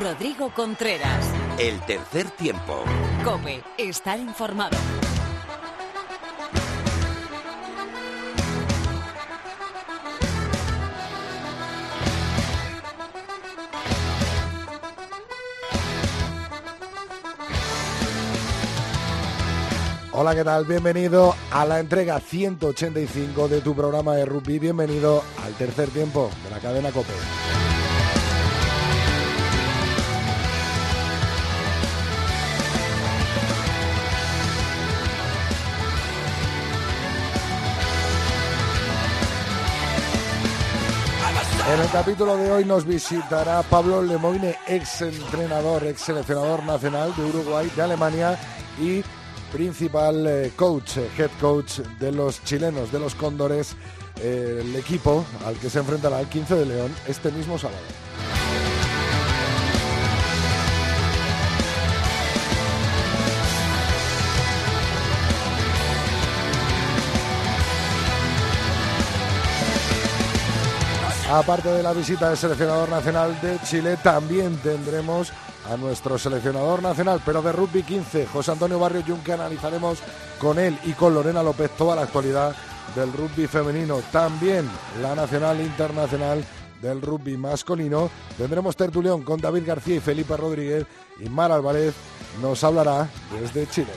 Rodrigo Contreras. El tercer tiempo. Cope, estar informado. Hola, ¿qué tal? Bienvenido a la entrega 185 de tu programa de rugby. Bienvenido al tercer tiempo de la cadena Cope. El capítulo de hoy nos visitará Pablo Lemoine, ex entrenador, ex seleccionador nacional de Uruguay, de Alemania y principal eh, coach, eh, head coach de los chilenos, de los Cóndores, eh, el equipo al que se enfrentará el 15 de León este mismo sábado. Aparte de la visita del seleccionador nacional de Chile, también tendremos a nuestro seleccionador nacional, pero de rugby 15, José Antonio Barrio que analizaremos con él y con Lorena López toda la actualidad del rugby femenino, también la nacional internacional del rugby masculino. Tendremos tertulión con David García y Felipe Rodríguez y Mar Álvarez nos hablará desde Chile.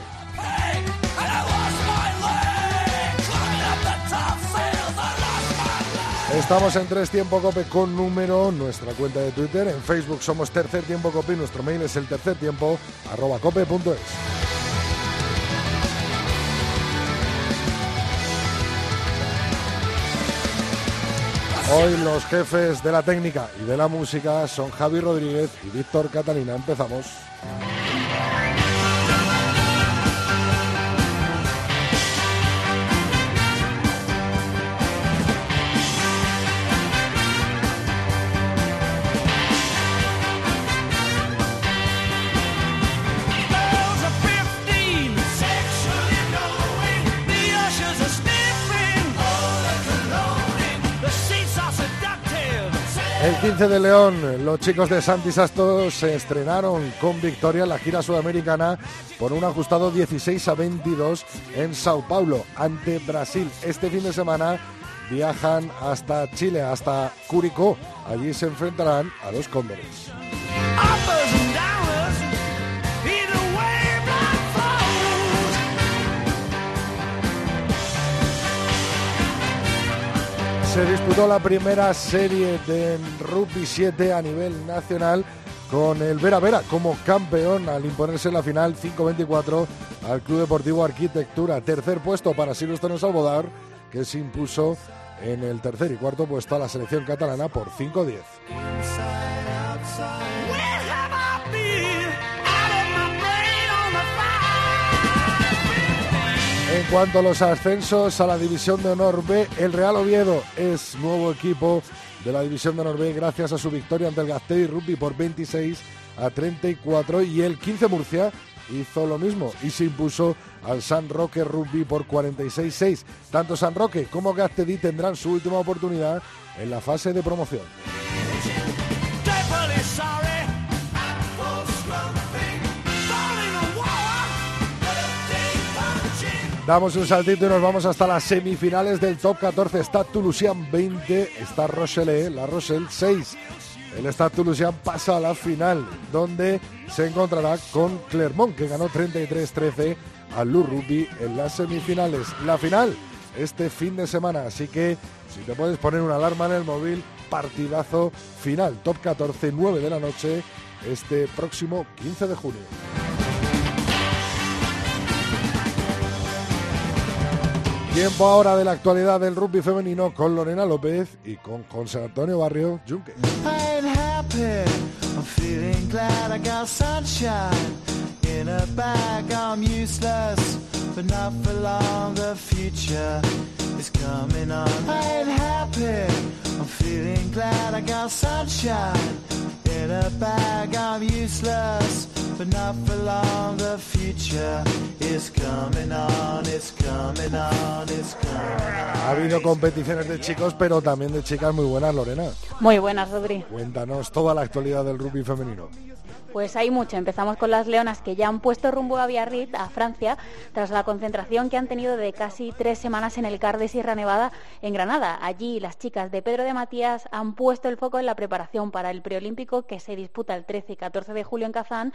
Estamos en Tres Tiempo Cope con número, nuestra cuenta de Twitter. En Facebook somos Tercer Tiempo Cope y nuestro mail es el tercer tiempo arroba cope.es. Hoy los jefes de la técnica y de la música son Javi Rodríguez y Víctor Catalina. Empezamos. 15 de León, los chicos de Santi Sasto se estrenaron con victoria en la gira sudamericana por un ajustado 16 a 22 en Sao Paulo ante Brasil. Este fin de semana viajan hasta Chile, hasta Curicó. Allí se enfrentarán a los Cóndores. Se disputó la primera serie de Rugby 7 a nivel nacional con el Vera Vera como campeón al imponerse en la final 5-24 al Club Deportivo Arquitectura. Tercer puesto para Silvestre Salvador, que se impuso en el tercer y cuarto puesto a la selección catalana por 5-10. En cuanto a los ascensos a la División de Honor B, el Real Oviedo es nuevo equipo de la División de Honor B gracias a su victoria ante el Gaztedi Rugby por 26 a 34 y el 15 Murcia hizo lo mismo y se impuso al San Roque Rugby por 46-6. Tanto San Roque como Gaztedi tendrán su última oportunidad en la fase de promoción. Damos un saltito y nos vamos hasta las semifinales del top 14. Está Toulousain 20, está Rochelle, la Rochelle 6. El Stade Toulousain pasa a la final, donde se encontrará con Clermont, que ganó 33-13 al Lou Rugby en las semifinales. La final este fin de semana, así que si te puedes poner una alarma en el móvil, partidazo final, top 14, 9 de la noche, este próximo 15 de junio. Tiempo ahora de la actualidad del rugby femenino con Lorena López y con José Antonio Barrio Junque. Is coming on. I ain't happy, I'm feeling glad I got sunshine. In a bag, I'm useless, but not for long. The future Ha habido competiciones de chicos, pero también de chicas muy buenas, Lorena. Muy buenas, Rodri. Cuéntanos toda la actualidad del rugby femenino. Pues hay mucho. Empezamos con las leonas que ya han puesto rumbo a Biarritz, a Francia, tras la concentración que han tenido de casi tres semanas en el CAR Sierra Nevada en Granada. Allí las chicas de Pedro de Matías han puesto el foco en la preparación para el preolímpico que se disputa el 13 y 14 de julio en Kazán,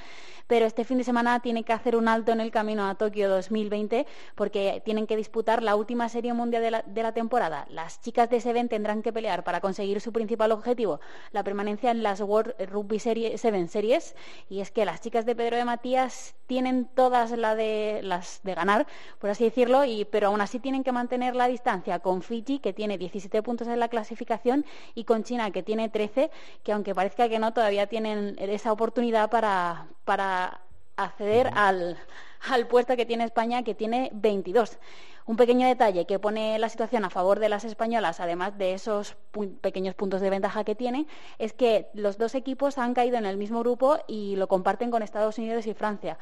pero este fin de semana tiene que hacer un alto en el camino a Tokio 2020 porque tienen que disputar la última serie mundial de la, temporada. Las chicas de Seven tendrán que pelear para conseguir su principal objetivo, la permanencia en las World Rugby Series, Seven Series y es que las chicas de Pedro de Matías tienen todas la de, las de ganar, por así decirlo, y, pero aún así tienen que mantener la distancia con Fiji, que tiene 17 puntos en la clasificación, y con China, que tiene 13, que aunque parezca que no, todavía tienen esa oportunidad para, para acceder al, al puesto que tiene España, que tiene 22. Un pequeño detalle que pone la situación a favor de las españolas, además de esos pequeños puntos de ventaja que tiene, es que los dos equipos han caído en el mismo grupo y lo comparten con Estados Unidos y Francia.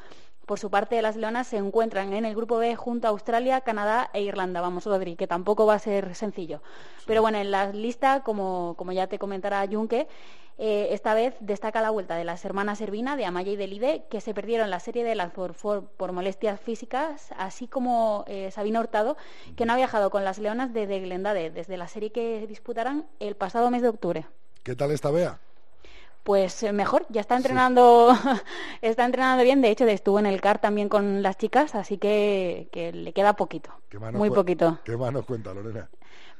Por su parte, las leonas se encuentran en el grupo B junto a Australia, Canadá e Irlanda. Vamos, Rodri, que tampoco va a ser sencillo. Pero bueno, en la lista, como, como ya te comentará Junque, eh, esta vez destaca la vuelta de las hermanas Servina, de Amaya y de Lide, que se perdieron la serie de por, por molestias físicas, así como eh, Sabina Hurtado, que no ha viajado con las leonas desde Glendade, desde la serie que disputarán el pasado mes de octubre. ¿Qué tal está Bea? Pues eh, mejor, ya está entrenando, está entrenando bien, de hecho estuvo en el CAR también con las chicas, así que, le queda poquito, muy poquito. ¿Qué más nos cuenta Lorena?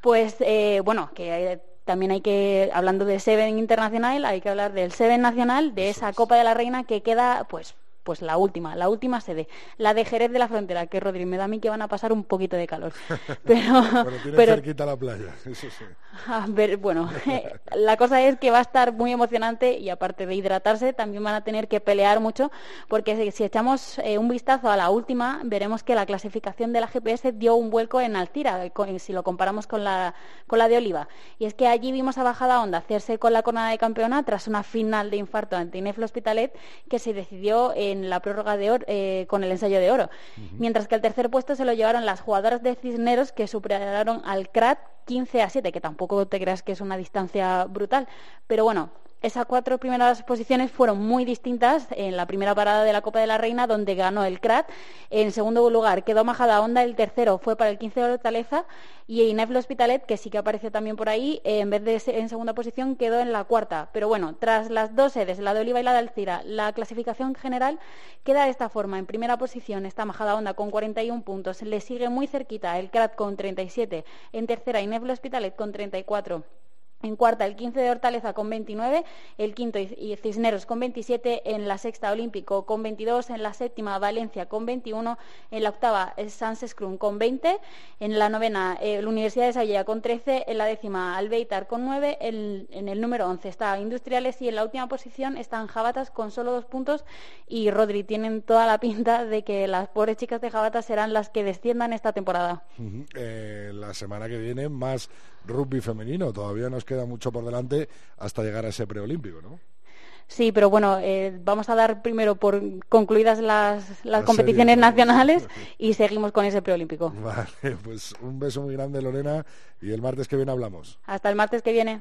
Pues eh, bueno, que también hay que, hablando de Seven Internacional, hay que hablar del Seven Nacional, de esa Copa de la Reina que queda pues pues la última, la última sede, la de Jerez de la Frontera, que Rodri, me da a mí que van a pasar un poquito de calor. Pero, pero cerquita la playa, eso sí. A ver, bueno, la cosa es que va a estar muy emocionante y aparte de hidratarse, también van a tener que pelear mucho, porque si, echamos eh, un vistazo a la última, veremos que la clasificación de la GPS dio un vuelco en Altira, si lo comparamos con la, con la de Oliva. Y es que allí vimos a bajada onda hacerse con la corona de campeona tras una final de infarto ante Ineflo Hospitalet que se decidió en la prórroga de oro, eh, con el ensayo de oro. Mientras que el tercer puesto se lo llevaron las jugadoras de Cisneros que superaron al CRAT 15 a 7, que tampoco te creas que es una distancia brutal. Pero bueno, esas cuatro primeras posiciones fueron muy distintas en la primera parada de la Copa de la Reina, donde ganó el CRAT. En segundo lugar quedó Majada Onda, el tercero fue para el 15 de Hortaleza y Inef Hospitalet, que sí que apareció también por ahí, en vez de en segunda posición quedó en la cuarta. Pero bueno, tras las dos sedes, la de Oliva y la de Alcira, la clasificación general queda de esta forma. En primera posición está Majada Onda con 41 puntos, le sigue muy cerquita el CRAT con 37, en tercera Inef Hospitalet con 34. En cuarta, el 15 de Hortaleza con 29, el quinto y Cisneros con 27, en la sexta Olímpico con 22, en la séptima Valencia con 21, en la octava Sans Scrum con 20, en la novena eh, la Universidad de Sallea con 13, en la décima Albeitar con 9, en, el número 11 está Industriales y en la última posición están Jabatas con solo dos puntos y Rodri tienen toda la pinta de que las pobres chicas de Jabatas serán las que desciendan esta temporada. Eh, la semana que viene más rugby femenino. Todavía nos queda mucho por delante hasta llegar a ese preolímpico, ¿no? Sí, pero bueno, eh, vamos a dar primero por concluidas las, las competiciones nacionales y seguimos con ese preolímpico. Vale, pues un beso muy grande, Lorena, y el martes que viene hablamos. Hasta el martes que viene.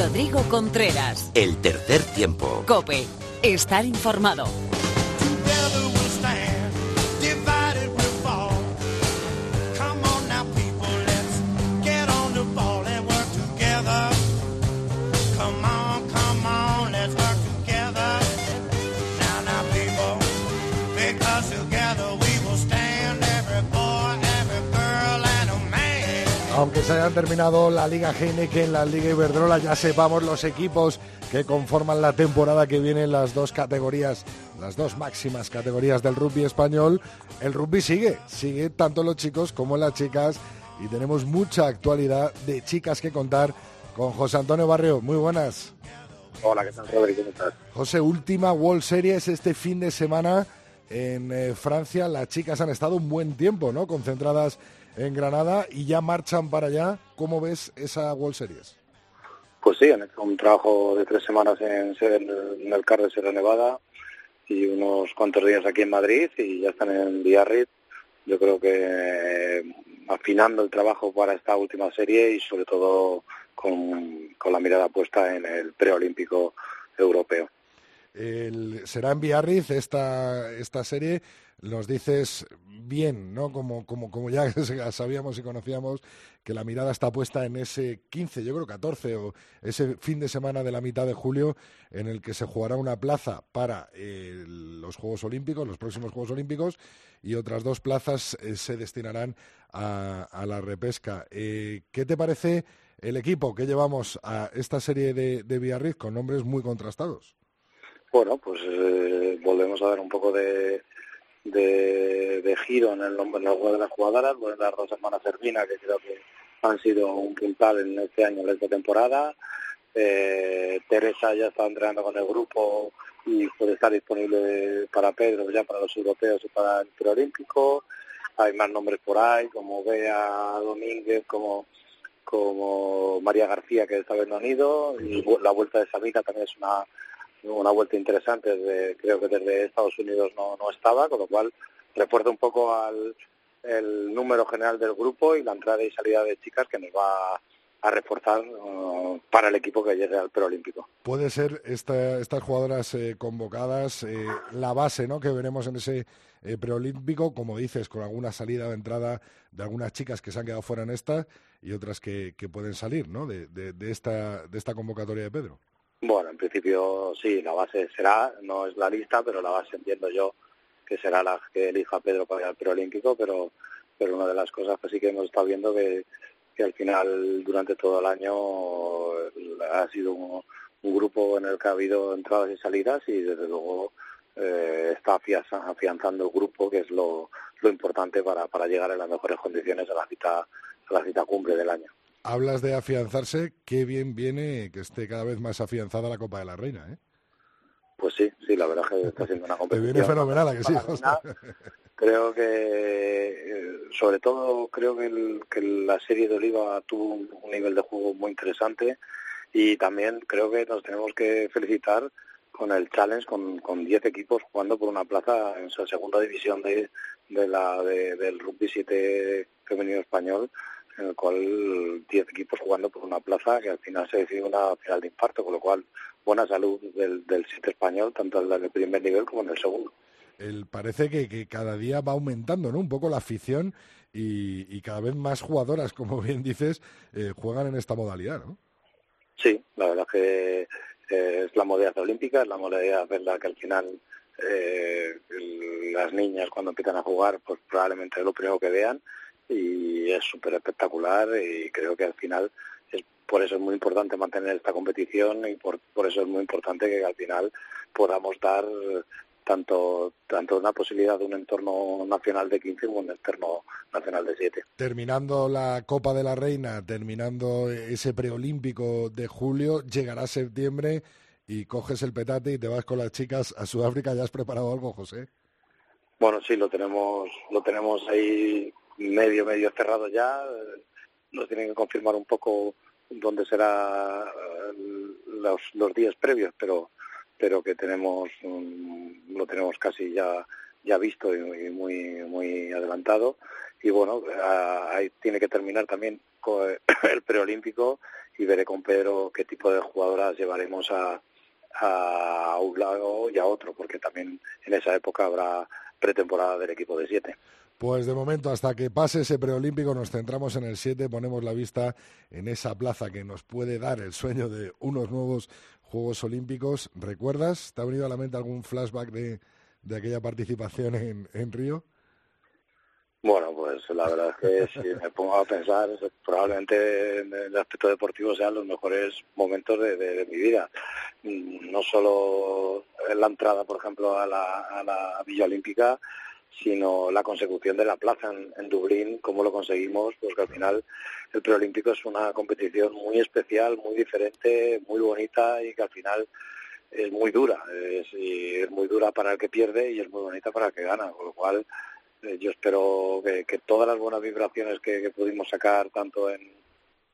Rodrigo Contreras. El tercer tiempo. Cope. Estar informado. Aunque se hayan terminado la Liga en la Liga Iberdrola, ya sepamos los equipos que conforman la temporada que viene en las dos categorías, las dos máximas categorías del rugby español. El rugby sigue, sigue tanto los chicos como las chicas y tenemos mucha actualidad de chicas que contar con José Antonio Barrio. Muy buenas. Hola, ¿qué tal? ¿Cómo estás? José, última World Series este fin de semana en eh, Francia. Las chicas han estado un buen tiempo, ¿no? Concentradas en Granada y ya marchan para allá. ¿Cómo ves esa World Series? Pues sí, han hecho un trabajo de tres semanas en, en el CAR de Sierra Nevada y unos cuantos días aquí en Madrid y ya están en Biarritz. Yo creo que eh, afinando el trabajo para esta última serie y sobre todo con, con la mirada puesta en el preolímpico europeo. El, será en Biarritz esta, esta serie nos dices bien, ¿no? Como, como, como ya sabíamos y conocíamos que la mirada está puesta en ese 15, yo creo 14 o ese fin de semana de la mitad de julio en el que se jugará una plaza para eh, los Juegos Olímpicos, los próximos Juegos Olímpicos y otras dos plazas eh, se destinarán a, la repesca. Eh, ¿Qué te parece el equipo que llevamos a esta serie de, de Biarritz con nombres muy contrastados? Bueno, pues volvemos a ver un poco de de, giro en el nombre de las jugadoras, pues las dos hermanas Servina, que creo que han sido un puntal en este año, en esta temporada. Eh, Teresa ya está entrenando con el grupo y puede estar disponible para Pedro, ya para los europeos y para el preolímpico. Hay más nombres por ahí, como Bea Domínguez, como como María García, que esta vez no han ido, y la vuelta de Sabina también es una una vuelta interesante, desde, creo que desde Estados Unidos no, no estaba, con lo cual refuerza un poco al el número general del grupo y la entrada y salida de chicas que nos va a reforzar uh, para el equipo que llegue al preolímpico. Puede ser esta, estas jugadoras eh, convocadas eh, la base ¿no? que veremos en ese eh, preolímpico, como dices, con alguna salida o entrada de algunas chicas que se han quedado fuera en esta y otras que, que pueden salir ¿no? de, de, esta, de esta convocatoria de Pedro. Bueno, en principio sí, la base será, no es la lista, pero la base entiendo yo que será la que elija Pedro para ir al preolímpico, pero, pero una de las cosas que sí que hemos estado viendo que, que al final durante todo el año ha sido un, grupo en el que ha habido entradas y salidas y desde luego eh, está afianzando el grupo, que es lo, importante para, para llegar en las mejores condiciones a la cita, a la cita cumbre del año hablas de afianzarse, qué bien viene que esté cada vez más afianzada la Copa de la Reina, ¿eh? Pues sí, sí, la verdad que está siendo una competición. Te viene fenomenal, ¿a que sí, Creo que, eh, sobre todo, creo que, que la serie de Oliva tuvo un, nivel de juego muy interesante y también creo que nos tenemos que felicitar con el challenge, con, con 10 equipos jugando por una plaza en su segunda división de, de la del rugby 7 femenino español en el cual 10 equipos jugando por una plaza que al final se decide una final de infarto, con lo cual buena salud del, del sitio español, tanto en el primer nivel como en el segundo. El, parece que, que, cada día va aumentando ¿no? un poco la afición y, y cada vez más jugadoras, como bien dices, eh, juegan en esta modalidad, ¿no? Sí, la verdad que eh, es la modalidad olímpica, es la modalidad verdad que al final eh, las niñas cuando empiezan a jugar, pues probablemente es lo primero que vean y es súper espectacular y creo que al final es por eso es muy importante mantener esta competición y por, por eso es muy importante que al final podamos dar tanto tanto una posibilidad de un entorno nacional de 15 como un entorno nacional de 7. Terminando la Copa de la Reina, terminando ese preolímpico de julio, llegará septiembre y coges el petate y te vas con las chicas a Sudáfrica. ¿Ya has preparado algo, José? Bueno, sí, lo tenemos, lo tenemos ahí medio, medio cerrado ya. Nos tienen que confirmar un poco dónde será eh, los, los días previos, pero pero que tenemos mm, lo tenemos casi ya ya visto y, muy muy adelantado y bueno ahí tiene que terminar también el preolímpico y veré con Pedro qué tipo de jugadoras llevaremos a, a un lado y a otro porque también en esa época habrá pretemporada del equipo de siete. Pues de momento, hasta que pase ese preolímpico, nos centramos en el 7, ponemos la vista en esa plaza que nos puede dar el sueño de unos nuevos Juegos Olímpicos. ¿Recuerdas? ¿Te ha venido a la mente algún flashback de, de aquella participación en, en Río? Bueno, pues la verdad es que si me pongo a pensar, probablemente en el aspecto deportivo sean los mejores momentos de, de, mi vida. No solo en la entrada, por ejemplo, a la, a la Villa Olímpica, sino la consecución de la plaza en, Dublín, cómo lo conseguimos, pues que al final el preolímpico es una competición muy especial, muy diferente, muy bonita y que al final es muy dura, es, es muy dura para el que pierde y es muy bonita para el que gana, con lo cual eh, yo espero que, todas las buenas vibraciones que, pudimos sacar tanto en,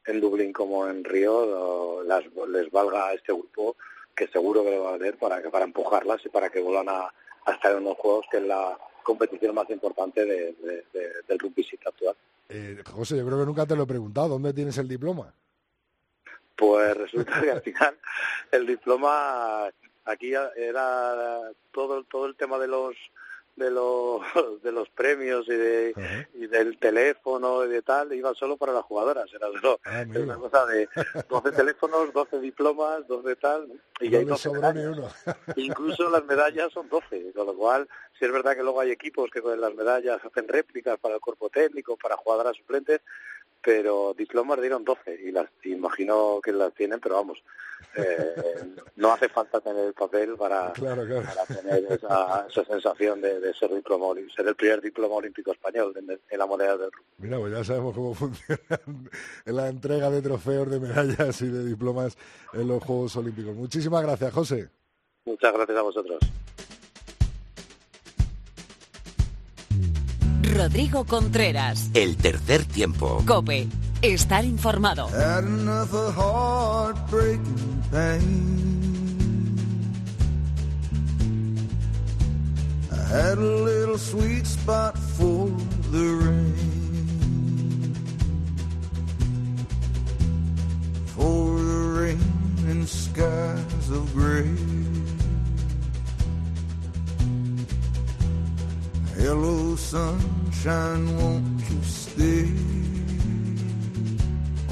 en Dublín como en Río les valga a este grupo que seguro que lo va a haber para para empujarlas y para que vuelvan a, estar en unos juegos que es la competición más importante del rugby actual. Eh, José, yo creo que nunca te lo he preguntado. ¿Dónde tienes el diploma? Pues resulta que al final el diploma aquí era todo todo el tema de los de los de los premios y de y del teléfono y de tal iba solo para las jugadoras era, ah, una cosa de 12 teléfonos 12 diplomas 12 tal y hay 12 uno. incluso las medallas son 12 con lo cual si es verdad que luego hay equipos que con las medallas hacen réplicas para el cuerpo técnico para jugadoras suplentes pero diplomas dieron 12 y las imagino que las tienen, pero vamos, eh, no hace falta tener el papel para, tener esa, sensación de, ser diploma, ser el primer diploma olímpico español en, la moneda del rugby. Mira, pues ya sabemos cómo funciona en la entrega de trofeos, de medallas y de diplomas en los Juegos Olímpicos. Muchísimas gracias, José. Muchas gracias a vosotros. Rodrigo Contreras. El tercer tiempo. Cope. Estar informado. had a little sweet spot for the rain. For the rain and skies of gray.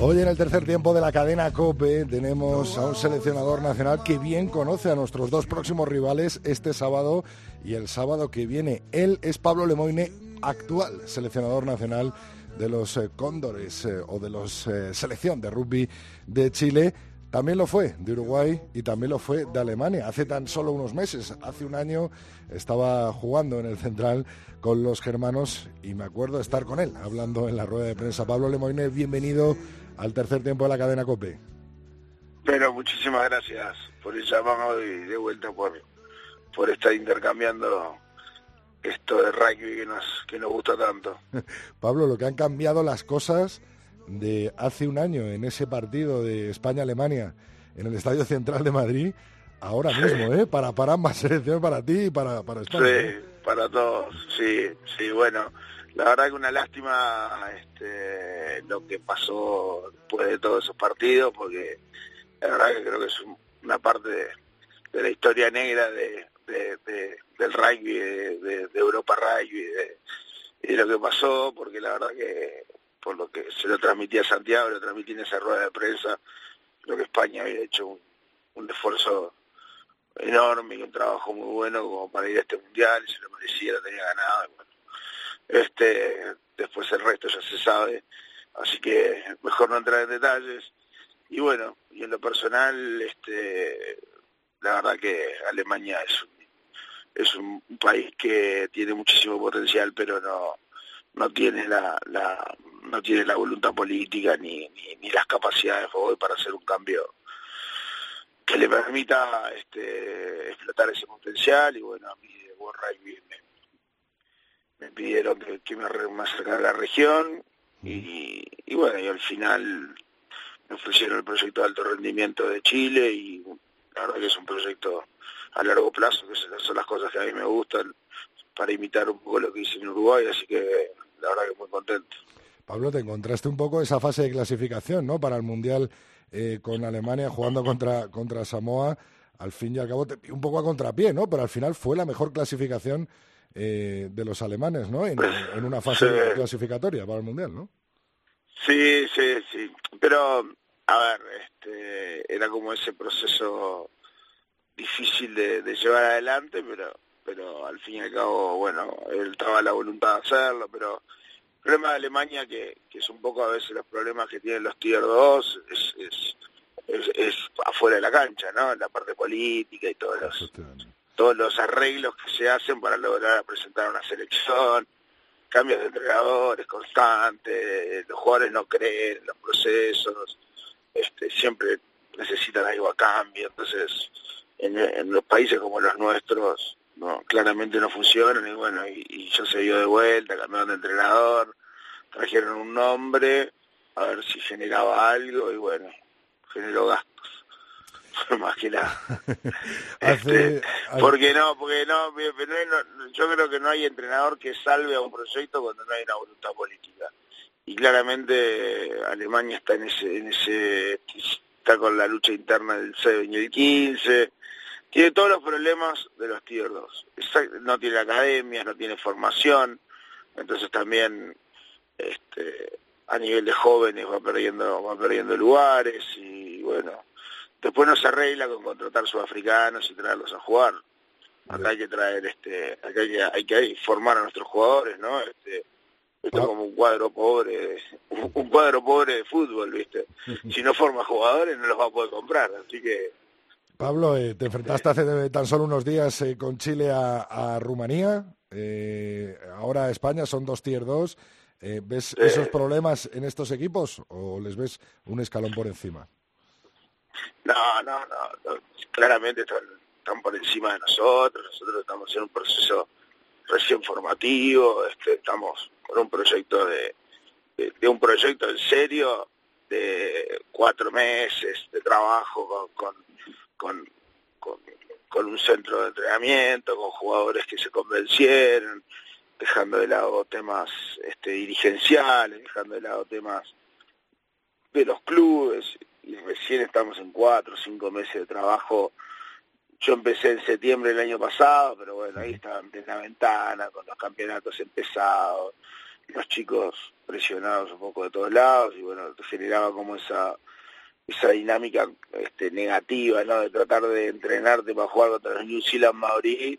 Hoy en el tercer tiempo de la cadena COPE tenemos a un seleccionador nacional que bien conoce a nuestros dos próximos rivales este sábado y el sábado que viene. Él es Pablo Lemoine, actual seleccionador nacional de los eh, Cóndores eh, o de los eh, selección de rugby de Chile. También lo fue de Uruguay y también lo fue de Alemania. Hace tan solo unos meses, hace un año, estaba jugando en el central con los germanos y me acuerdo de estar con él hablando en la rueda de prensa. Pablo Lemoine, bienvenido al tercer tiempo de la cadena COPE. Pero muchísimas gracias por el llamado y de vuelta por, por estar intercambiando esto de rugby que nos, que nos gusta tanto. Pablo, lo que han cambiado las cosas de hace un año en ese partido de España-Alemania en el Estadio Central de Madrid, ahora mismo, ¿eh? Para, para ambas selecciones, para ti y para, para España. ¿eh? para todos, sí, sí, bueno, la verdad que una lástima este, lo que pasó después de todos esos partidos, porque la verdad que creo que es una parte de, la historia negra de, del rugby, de, Europa Rugby, y de lo que pasó, porque la verdad que por lo que se lo transmitía a Santiago, lo transmití en esa rueda de prensa, creo que España había hecho un, un esfuerzo enorme y un trabajo muy bueno como para ir a este mundial y se lo merecía, lo tenía ganado. bueno, este, después el resto ya se sabe, así que mejor no entrar en detalles. Y bueno, y en lo personal, este, la verdad que Alemania es un, es un país que tiene muchísimo potencial, pero no, no tiene la, la no tiene la voluntad política ni, ni, ni las capacidades para hacer un cambio que le permita este, explotar ese potencial. Y bueno, a mí de World Rugby me, pidieron que, me, acercara a la región. Y, y, bueno, y al final me ofrecieron el proyecto de alto rendimiento de Chile y la verdad que es un proyecto a largo plazo, que son las cosas que a mí me gustan para imitar un poco lo que hice en Uruguay, así que la verdad que muy contento. Pablo, te encontraste un poco esa fase de clasificación, ¿no? Para el Mundial eh, con Alemania jugando contra, contra Samoa, al fin y al cabo un poco a contrapié, ¿no? Pero al final fue la mejor clasificación eh, de los alemanes, ¿no? En, una fase clasificatoria para el Mundial, ¿no? Sí, sí, sí. Pero, a ver, este, era como ese proceso difícil de, de llevar adelante, pero pero al fin y al cabo, bueno, él estaba la voluntad de hacerlo, pero el problema de Alemania, que, que es un poco a veces los problemas que tienen los Tier 2, es, es, es, afuera de la cancha, ¿no? En la parte política y todos los, todos los arreglos que se hacen para lograr presentar una selección, cambios de entrenadores constantes, los jugadores no creen en los procesos, este, siempre necesitan algo a cambio, entonces en, en los países como los nuestros no claramente no funcionan y bueno y, ya se dio de vuelta cambiaron de entrenador trajeron un nombre a ver si generaba algo y bueno, generó gastos. Más que nada. este, porque no, porque no, yo creo que no hay entrenador que salve a un proyecto cuando no hay una voluntad política. Y claramente Alemania está en ese, en ese, está con la lucha interna del 6 y el 15, tiene todos los problemas de los tier 2. No tiene academias, no tiene formación, entonces también este, a nivel de jóvenes va perdiendo, va perdiendo lugares y bueno, después no se arregla con contratar sudafricanos y traerlos a jugar. Acá hay que traer, este, acá hay que, hay que formar a nuestros jugadores, ¿no? Este, esto es como un cuadro pobre, un cuadro pobre de fútbol, ¿viste? Si no forma jugadores no los va a poder comprar, así que... Pablo, eh, te enfrentaste hace tan solo unos días eh, con Chile a, Rumanía, eh, ahora España, son dos tier 2. ¿Ves esos problemas en estos equipos o les ves un escalón por encima? No, no, no, claramente están, por encima de nosotros, nosotros estamos en un proceso recién formativo, este, estamos con un proyecto de, de, un proyecto en serio de cuatro meses de trabajo con, con, con, con, un centro de entrenamiento, con jugadores que se convencieron, dejando de lado temas este, dirigenciales, dejando de lado temas de los clubes, y recién estamos en cuatro o cinco meses de trabajo. Yo empecé en septiembre del año pasado, pero bueno, ahí estaban en la ventana, con los campeonatos empezados, los chicos presionados un poco de todos lados, y bueno, generaba como esa esa dinámica este, negativa, ¿no? De tratar de entrenarte para jugar contra los New Zealand Maori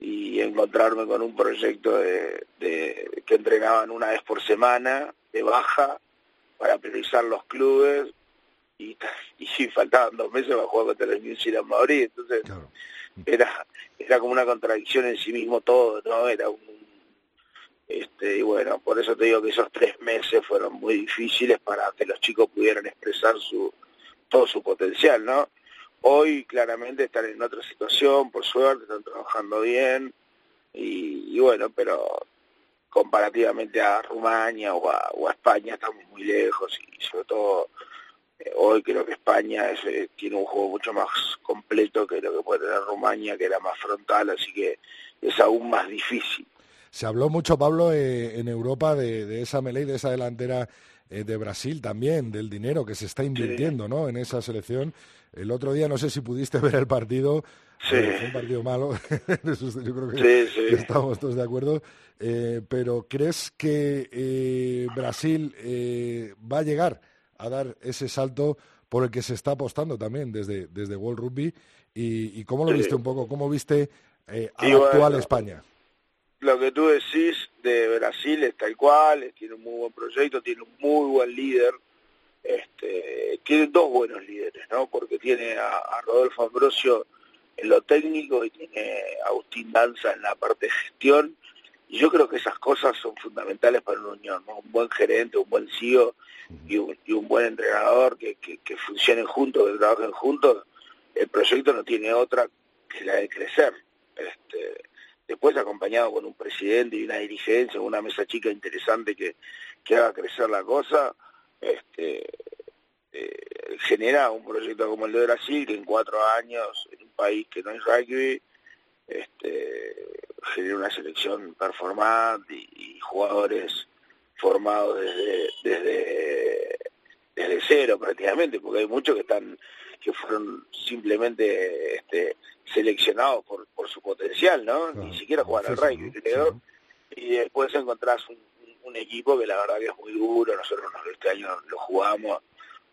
y encontrarme con un proyecto de, de, que entrenaban una vez por semana, de baja, para priorizar los clubes, y, y faltaban dos meses para jugar contra los New Zealand Maori, entonces era, era como una contradicción en sí mismo todo, ¿no? Era un este, y bueno, por eso te digo que esos tres meses fueron muy difíciles para que los chicos pudieran expresar su todo su potencial, ¿no? Hoy claramente están en otra situación, por suerte, están trabajando bien, y, bueno, pero comparativamente a Rumania o a, España estamos muy lejos y sobre todo eh, hoy creo que España eh, tiene un juego mucho más completo que lo que puede tener Rumania, que era más frontal, así que es aún más difícil. Se habló mucho, Pablo, eh, en Europa de, esa melee, de esa delantera eh, de Brasil también, del dinero que se está invirtiendo ¿no? en esa selección. El otro día, no sé si pudiste ver el partido, sí. fue un partido malo, yo creo que, estamos todos de acuerdo, eh, pero ¿crees que Brasil va a llegar a dar ese salto por el que se está apostando también desde, desde World Rugby? ¿Y, cómo lo viste un poco? ¿Cómo viste a la actual España? Lo que tú decís de Brasil es tal cual, tiene un muy buen proyecto, tiene un muy buen líder, este, tiene dos buenos líderes, ¿no? Porque tiene a, Rodolfo Ambrosio en lo técnico y tiene a Agustín Danza en la parte de gestión, y yo creo que esas cosas son fundamentales para una unión, ¿no? Un buen gerente, un buen CEO y un, buen entrenador que, que, que funcionen juntos, que trabajen juntos, el proyecto no tiene otra que la de crecer. Este, después acompañado con un presidente y una dirigencia, una mesa chica interesante que, que haga crecer la cosa, este, eh, genera un proyecto como el de Brasil, que en cuatro años, en un país que no es rugby, este, genera una selección performante y, jugadores formados desde, desde, desde cero prácticamente, porque hay muchos que están que fueron simplemente este, seleccionados por, por su potencial, ¿no? Ni siquiera jugar al rugby, creo. Y después encontrás un, un, equipo que la verdad que es muy duro, nosotros este año lo jugamos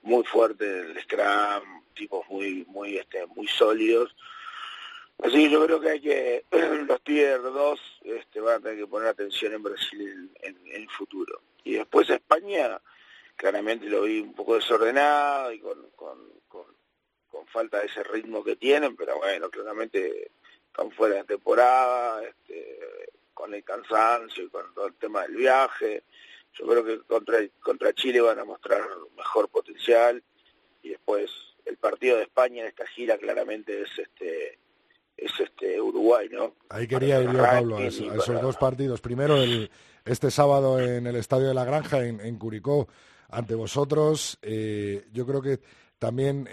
muy fuerte el Scrum, tipos muy, muy, este, muy sólidos. Así que yo creo que hay que, los Tier 2 este, van a tener que poner atención en Brasil en, en el futuro. Y después España, claramente lo vi un poco desordenado y con, con con falta de ese ritmo que tienen, pero bueno, claramente están fuera de temporada, este, con el cansancio y con todo el tema del viaje. Yo creo que contra, contra Chile van a mostrar mejor potencial y después el partido de España en esta gira claramente es este es este Uruguay, ¿no? Ahí quería ir yo, Pablo, a, esos dos partidos. Primero, el, este sábado en el Estadio de la Granja, en, en Curicó, ante vosotros. yo creo que también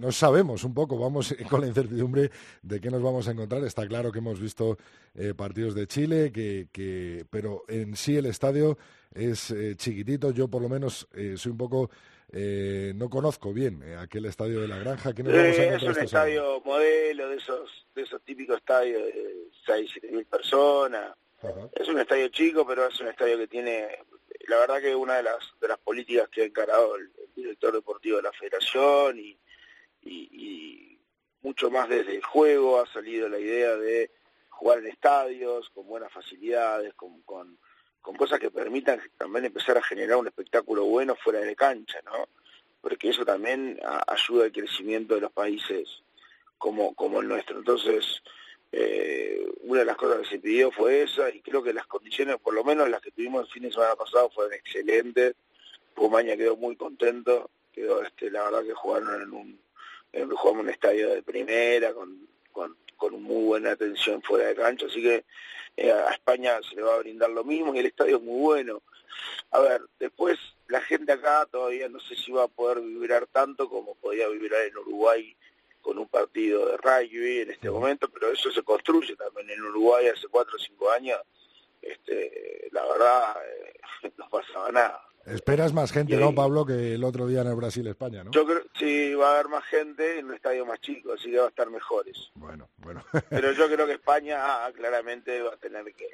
no sabemos un poco, vamos con la incertidumbre de qué nos vamos a encontrar. Está claro que hemos visto partidos de Chile, que, pero en sí el estadio es chiquitito. Yo por lo menos soy un poco eh, no conozco bien eh, aquel estadio de la granja. que eh, es un estadio modelo de esos, de esos típicos estadios de 6, 7 mil personas. Es un estadio chico, pero es un estadio que tiene, la verdad que una de las, de las políticas que ha encarado el, director deportivo de la federación y, mucho más desde el juego ha salido la idea de jugar en estadios con buenas facilidades, con, con cosas que permitan también empezar a generar un espectáculo bueno fuera de cancha, ¿no? Porque eso también ayuda al crecimiento de los países como, como el nuestro. Entonces, eh, una de las cosas que se pidió fue esa y creo que las condiciones, por lo menos las que tuvimos el fin de semana pasado, fueron excelentes. Pumaña quedó muy contento, quedó, este, la verdad que jugaron en un, en, jugamos un estadio de primera, con, con, con muy buena atención fuera de cancha, así que eh, a España se le va a brindar lo mismo y el estadio es muy bueno. A ver, después la gente acá todavía no sé si va a poder vibrar tanto como podía vibrar en Uruguay con un partido de rugby en este momento, pero eso se construye también en Uruguay hace cuatro o cinco años. Este, la verdad, eh, no pasaba nada. Esperas más gente, ¿no, Pablo, que el otro día en el Brasil-España, ¿no? Yo creo sí, va a haber más gente en un estadio más chico, así que va a estar mejores. Bueno, bueno. Pero yo creo que España ah, claramente va a tener que,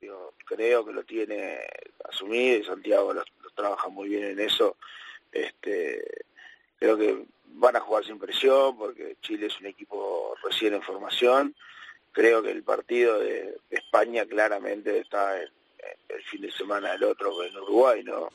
digo, creo que lo tiene asumido y Santiago lo, trabaja muy bien en eso. Este, creo que van a jugar sin presión porque Chile es un equipo recién en formación. Creo que el partido de España claramente está en el fin de semana del otro en Uruguay, ¿no?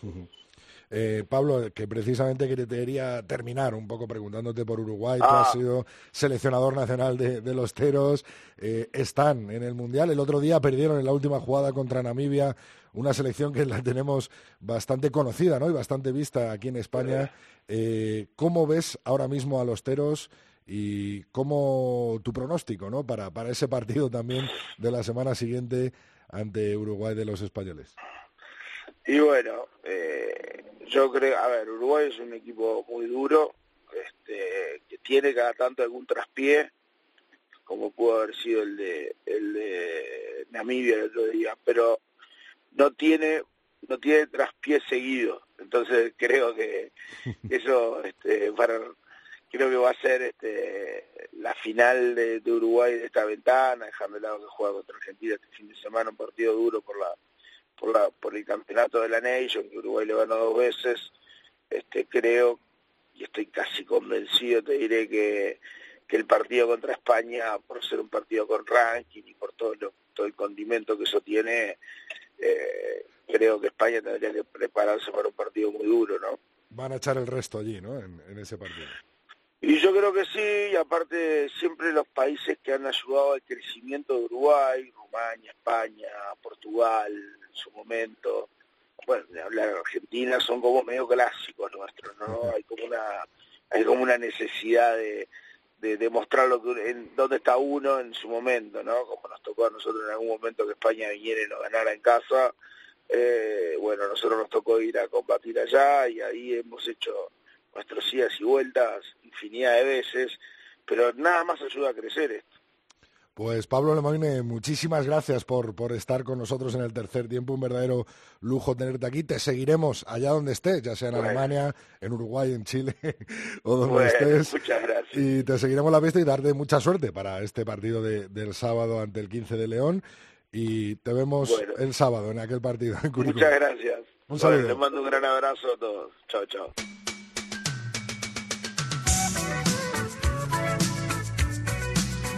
Eh, Pablo, que precisamente quería terminar un poco preguntándote por Uruguay. Tú has ah. sido seleccionador nacional de, los Teros. Eh, están en el Mundial. El otro día perdieron en la última jugada contra Namibia, una selección que la tenemos bastante conocida ¿no? y bastante vista aquí en España. Eh, ¿Cómo ves ahora mismo a los Teros? Y cómo tu pronóstico ¿no? para, para ese partido también de la semana siguiente ante Uruguay de los españoles? Y bueno, eh, yo creo, a ver, Uruguay es un equipo muy duro, este, que tiene cada tanto algún traspié, como pudo haber sido el de, el de Namibia el otro día, pero no tiene, no tiene traspié seguido. Entonces creo que eso este, para creo que va a ser este, la final de, Uruguay de esta ventana, dejando de lado que juega contra Argentina este fin de semana, un partido duro por la por la por el campeonato de la Nation, que Uruguay le ganó dos veces, este creo y estoy casi convencido, te diré que, que el partido contra España, por ser un partido con ranking y por todo lo, todo el condimento que eso tiene, eh, creo que España tendría que prepararse para un partido muy duro, ¿no? Van a echar el resto allí, ¿no? en ese partido. Y yo creo que sí, y aparte siempre los países que han ayudado al crecimiento de Uruguay, Rumania, España, Portugal, en su momento, bueno, de hablar Argentina, son como medio clásicos nuestros, ¿no? Hay como una, hay como una necesidad de, de demostrar lo que, en dónde está uno en su momento, ¿no? Como nos tocó a nosotros en algún momento que España viniera y nos ganara en casa, eh, bueno, a nosotros nos tocó ir a combatir allá y ahí hemos hecho nuestros idas y vueltas infinidad de veces, pero nada más ayuda a crecer esto. Pues Pablo Lemoine, muchísimas gracias por, por estar con nosotros en el tercer tiempo. Un verdadero lujo tenerte aquí. Te seguiremos allá donde estés, ya sea en Alemania, en Uruguay, en Chile o donde estés. Muchas gracias. Y te seguiremos la vista y darte mucha suerte para este partido del sábado ante el 15 de León. Y te vemos el sábado en aquel partido en Muchas gracias. Un saludo. les mando un gran abrazo a todos. Chao, chao.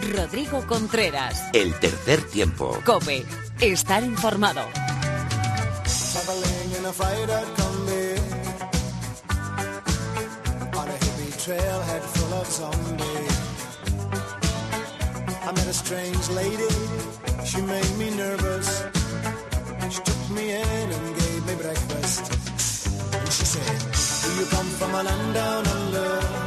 Rodrigo Contreras. El tercer tiempo. Cope. Estar informado. trailhead full of zombies. I met a strange lady, she made me nervous. She took me in and gave me breakfast. And she said, Do you come from a land down under?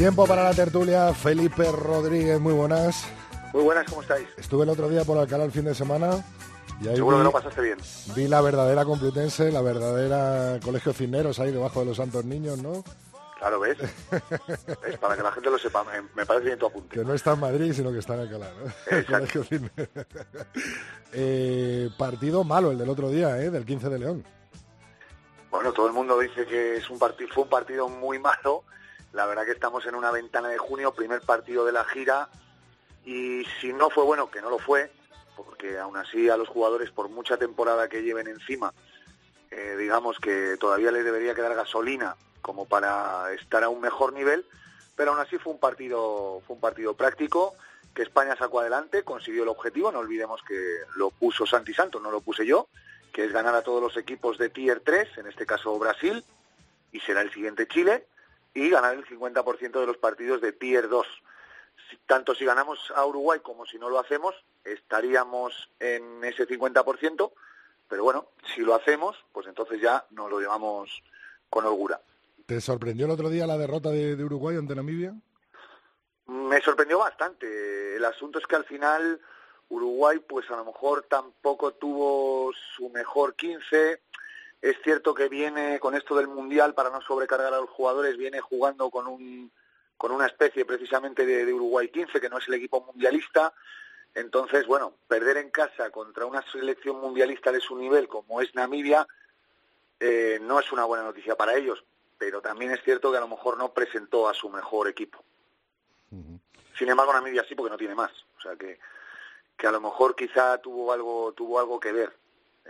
Tiempo para la tertulia. Felipe Rodríguez, muy buenas. Muy buenas, ¿cómo estáis? Estuve el otro día por Alcalá el fin de semana. Y ahí Seguro vi, que lo pasaste bien. Vi la verdadera Complutense, la verdadera Colegio Cisneros ahí debajo de los Santos Niños, ¿no? Claro, ¿ves? ¿ves? Para que la gente lo sepa, me, parece bien tu apunte. Que no está en Madrid, sino que está en Alcalá, ¿no? Exacto. eh, partido malo el del otro día, ¿eh? Del 15 de León. Bueno, todo el mundo dice que es un partido, fue un partido muy malo la verdad que estamos en una ventana de junio, primer partido de la gira, y si no fue bueno, que no lo fue, porque aún así a los jugadores, por mucha temporada que lleven encima, eh, digamos que todavía les debería quedar gasolina como para estar a un mejor nivel, pero aún así fue un partido, fue un partido práctico, que España sacó adelante, consiguió el objetivo, no olvidemos que lo puso Santi Santos, no lo puse yo, que es ganar a todos los equipos de Tier 3, en este caso Brasil, y será el siguiente Chile, y ganar el 50% de los partidos de Tier 2. Tanto si ganamos a Uruguay como si no lo hacemos, estaríamos en ese 50%, pero bueno, si lo hacemos, pues entonces ya nos lo llevamos con holgura. ¿Te sorprendió el otro día la derrota de, de Uruguay ante Namibia? Me sorprendió bastante. El asunto es que al final Uruguay, pues a lo mejor tampoco tuvo su mejor 15 es cierto que viene con esto del Mundial, para no sobrecargar a los jugadores, viene jugando con, un, con una especie precisamente de, Uruguay 15, que no es el equipo mundialista. Entonces, bueno, perder en casa contra una selección mundialista de su nivel como es Namibia eh, no es una buena noticia para ellos, pero también es cierto que a lo mejor no presentó a su mejor equipo. Sin embargo, Namibia sí, porque no tiene más. O sea que, que a lo mejor quizá tuvo algo, tuvo algo que ver.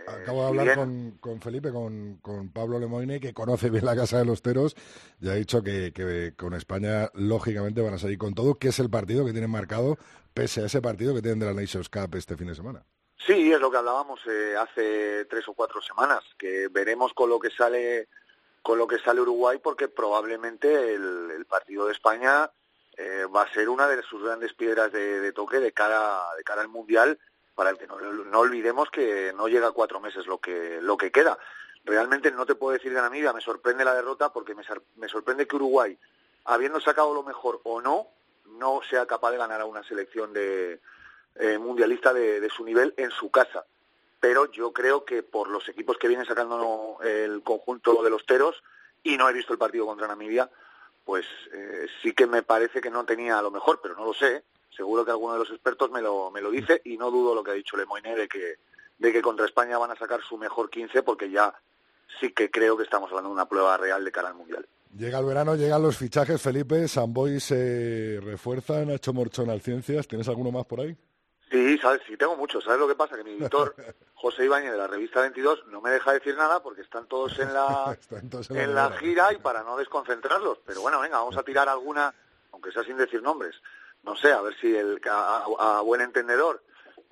Eh, Acabo de hablar con, Felipe, con, Pablo Lemoine, que conoce bien la Casa de los Teros, y ha dicho que, con España, lógicamente, van a salir con todo, que es el partido que tienen marcado, pese a ese partido que tienen de la Nations Cup este fin de semana. Sí, es lo que hablábamos eh, hace tres o cuatro semanas, que veremos con lo que sale con lo que sale Uruguay, porque probablemente el, partido de España eh, va a ser una de sus grandes piedras de, de toque de cara, de cara al Mundial, para el que no, olvidemos que no llega a cuatro meses lo que, lo que queda. Realmente no te puedo decir de Namibia, me sorprende la derrota porque me, me sorprende que Uruguay, habiendo sacado lo mejor o no, no sea capaz de ganar a una selección de, eh, mundialista de, su nivel en su casa. Pero yo creo que por los equipos que vienen sacando el conjunto de los teros, y no he visto el partido contra Namibia, pues eh, sí que me parece que no tenía lo mejor, pero no lo sé seguro que alguno de los expertos me lo, me lo dice y no dudo lo que ha dicho Lemoyne de que, de que contra España van a sacar su mejor 15 porque ya sí que creo que estamos hablando de una prueba real de cara al Mundial. Llega el verano, llegan los fichajes, Felipe, Samboy se refuerza, Nacho Morchón al Ciencias, ¿tienes alguno más por ahí? Sí, sabes, sí, tengo muchos. ¿Sabes lo que pasa? Que mi editor, José Ibáñez, de la revista 22, no me deja decir nada porque están todos en la, en la gira y para no desconcentrarlos. Pero bueno, venga, vamos a tirar alguna, aunque sea sin decir nombres no sé, a ver si el a, buen entendedor.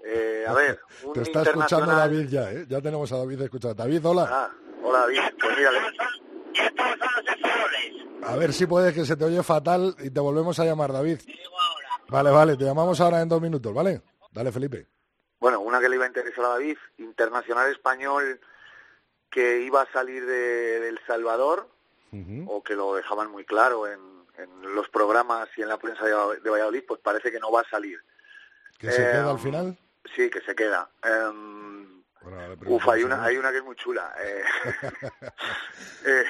Eh, a ver, un Te está escuchando David ya, ¿eh? Ya tenemos a David escuchando. David, hola. Ah, hola David, pues mira. A ver si puedes que se te oye fatal y te volvemos a llamar, David. Vale, vale, te llamamos ahora en dos minutos, ¿vale? Dale, Felipe. Bueno, una que le iba a interesar a David, internacional español que iba a salir de, El Salvador, o que lo dejaban muy claro en, en los programas y en la prensa de Valladolid, pues parece que no va a salir. ¿Que se queda al em, final? Sí, que se queda. Um, uf, hay una, hay una que es muy chula. Eh, eh,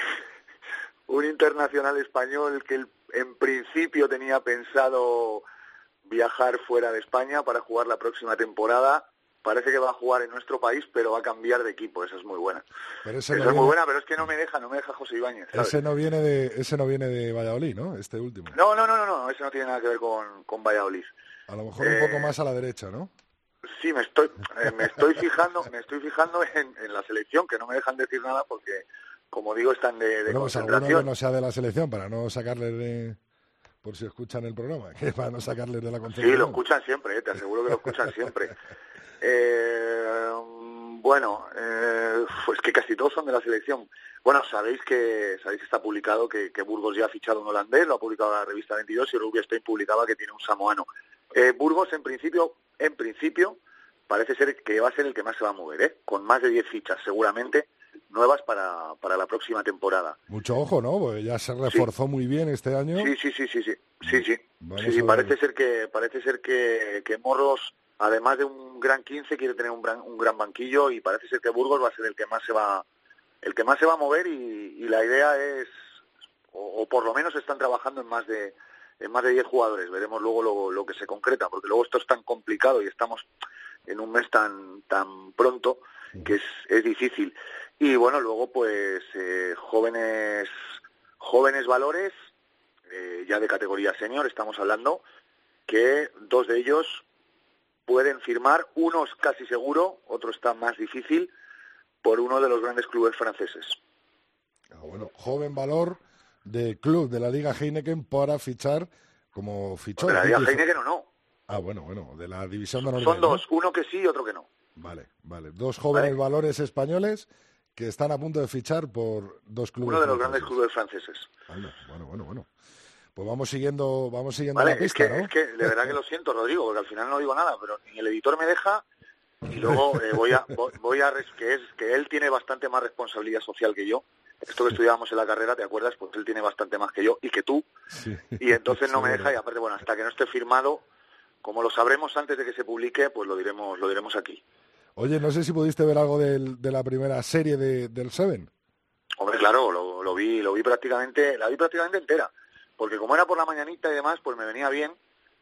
un internacional español que en principio tenía pensado viajar fuera de España para jugar la próxima temporada parece que va a jugar en nuestro país, pero va a cambiar de equipo. Esa es muy buena. Pero Esa es muy buena, pero es que no me deja, no me deja José Ibáñez. Ese no viene de, ese no viene de Valladolid, ¿no? Este último. No, no, no, no, no. Ese no tiene nada que ver con, con Valladolid. A lo mejor un poco eh, más a la derecha, ¿no? Sí, me estoy, eh, me estoy fijando, me estoy fijando en, en, la selección, que no me dejan decir nada porque, como digo, están de, de pues concentración. no sea de la selección para no sacarle de por si escuchan el programa, que para no sacarles de la concentración. Sí, lo escuchan siempre, eh, te aseguro que lo escuchan siempre. Eh, bueno, eh, pues que casi todos son de la selección. Bueno, sabéis que sabéis que está publicado que, Burgos ya ha fichado un holandés, lo ha publicado la revista 22 y Rubinstein publicaba que tiene un samoano. Eh, Burgos en principio, en principio parece ser que va a ser el que más se va a mover, ¿eh? con más de 10 fichas seguramente, nuevas para, para la próxima temporada. Mucho ojo, ¿no? Porque ya se reforzó muy bien este año. Sí, sí, sí, sí, sí, sí, sí. sí, sí parece ser que parece ser que, que Morros, además de un gran 15, quiere tener un gran, un gran banquillo y parece ser que Burgos va a ser el que más se va el que más se va a mover y, y la idea es o, o, por lo menos están trabajando en más de en más de 10 jugadores. Veremos luego lo, lo que se concreta, porque luego esto es tan complicado y estamos en un mes tan tan pronto que es, es difícil. Y bueno, luego pues eh, jóvenes jóvenes valores, eh, ya de categoría senior, estamos hablando, que dos de ellos pueden firmar, uno es casi seguro, otro está más difícil, por uno de los grandes clubes franceses. Ah, bueno, joven valor de club de la Liga Heineken para fichar como fichó. De la Liga Heineken o no. Ah, bueno, bueno, de la división de Son dos, ¿no? uno que sí y otro que no. Vale, vale. Dos jóvenes ¿Vale? valores españoles que están a punto de fichar por dos clubes. Uno de los grandes clubes franceses. Bueno, bueno, bueno. Pues vamos siguiendo, vamos siguiendo vale, la pista, es que, ¿no? Es que de verdad que lo siento, Rodrigo, porque al final no digo nada, pero ni el editor me deja y luego eh, voy a voy a que es que él tiene bastante más responsabilidad social que yo. Esto que estudiábamos en la carrera, ¿te acuerdas? Pues él tiene bastante más que yo y que tú. Sí. Y entonces no me deja y aparte, bueno, hasta que no esté firmado, como lo sabremos antes de que se publique, pues lo diremos lo diremos aquí. Oye, no sé si pudiste ver algo del- de la primera serie de, del Seven. Hombre, claro, lo, lo vi, lo vi prácticamente, la vi prácticamente entera, porque como era por la mañanita y demás, pues me venía bien.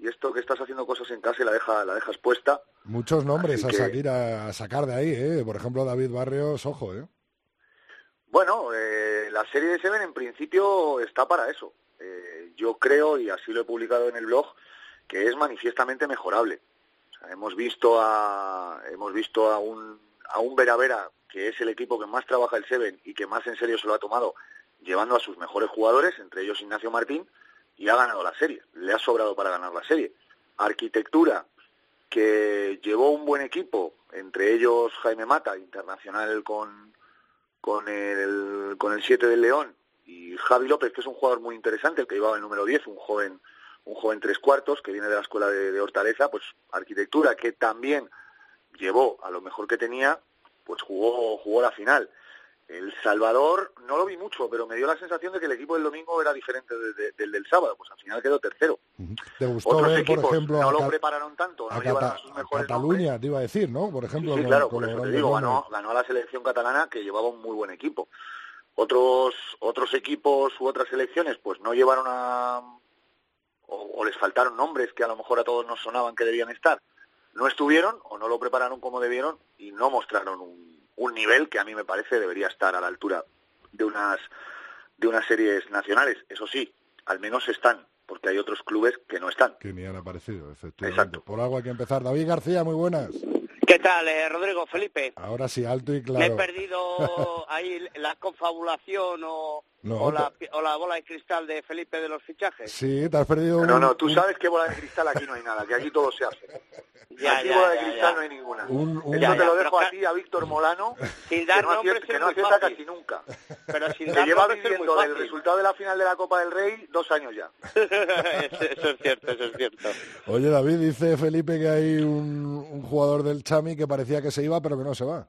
Y esto que estás haciendo cosas en casa y la deja, la dejas puesta. Muchos nombres Así a, que- sacar, a sacar de ahí, ¿eh? Por ejemplo, David Barrios, ojo, ¿eh? Bueno, eh, la serie de Seven en principio está para eso. Eh, yo creo, y así lo he publicado en el blog, que es manifiestamente mejorable. O sea, hemos visto a hemos visto a un a un Vera Vera, que es el equipo que más trabaja el Seven y que más en serio se lo ha tomado, llevando a sus mejores jugadores, entre ellos Ignacio Martín, y ha ganado la serie. Le ha sobrado para ganar la serie. Arquitectura, que llevó un buen equipo, entre ellos Jaime Mata, internacional con, con el con el 7 del León, y Javi López, que es un jugador muy interesante, el que llevaba el número 10, un joven un joven tres cuartos que viene de la escuela de, de Hortaleza, pues arquitectura, que también llevó a lo mejor que tenía, pues jugó jugó la final. El Salvador no lo vi mucho, pero me dio la sensación de que el equipo del domingo era diferente de- de- del del sábado, pues al final quedó tercero. ¿Te gustó Otros ver, equipos por ejemplo, no a, lo prepararon tanto, no llevaron a sus a mejores Cataluña, nombres. te iba a decir, ¿no? Por ejemplo, Sí, claro, por eso te digo, ganó, ganó a la selección catalana que llevaba un muy buen equipo. Otros otros equipos u otras selecciones pues no llevaron a o, o les faltaron nombres que a lo mejor a todos nos sonaban que debían estar. No estuvieron o no lo prepararon como debieron y no mostraron un, un nivel que a mí me parece debería estar a la altura de unas de unas series nacionales. Eso sí, al menos están, porque hay otros clubes que no están. Que ni han aparecido, efectivamente. Por algo hay que empezar. David García, muy buenas. ¿Qué tal, eh, Rodrigo Felipe? Ahora sí, alto y Me he claro. perdido ahí la confabulación o, No, o, la, o la bola de cristal de Felipe de los fichajes. Sí, te has perdido No, un- no, tú sabes que bola de cristal aquí no hay nada, que aquí todo se hace. Ya, aquí ya, bola de ya, cristal ya. no hay ninguna. Un- un- Eso Ya, te ya, lo dejo a claro. ti, a Víctor Molano, Sin que no nombres acierta, que no acierta casi nunca. Pero sin Que lleva viviendo del fácil. resultado de la final de la Copa del Rey dos años ya. eso, eso es cierto, eso es cierto. Oye, David, dice Felipe que hay un, un jugador del Chami que parecía que se iba, pero que no se va.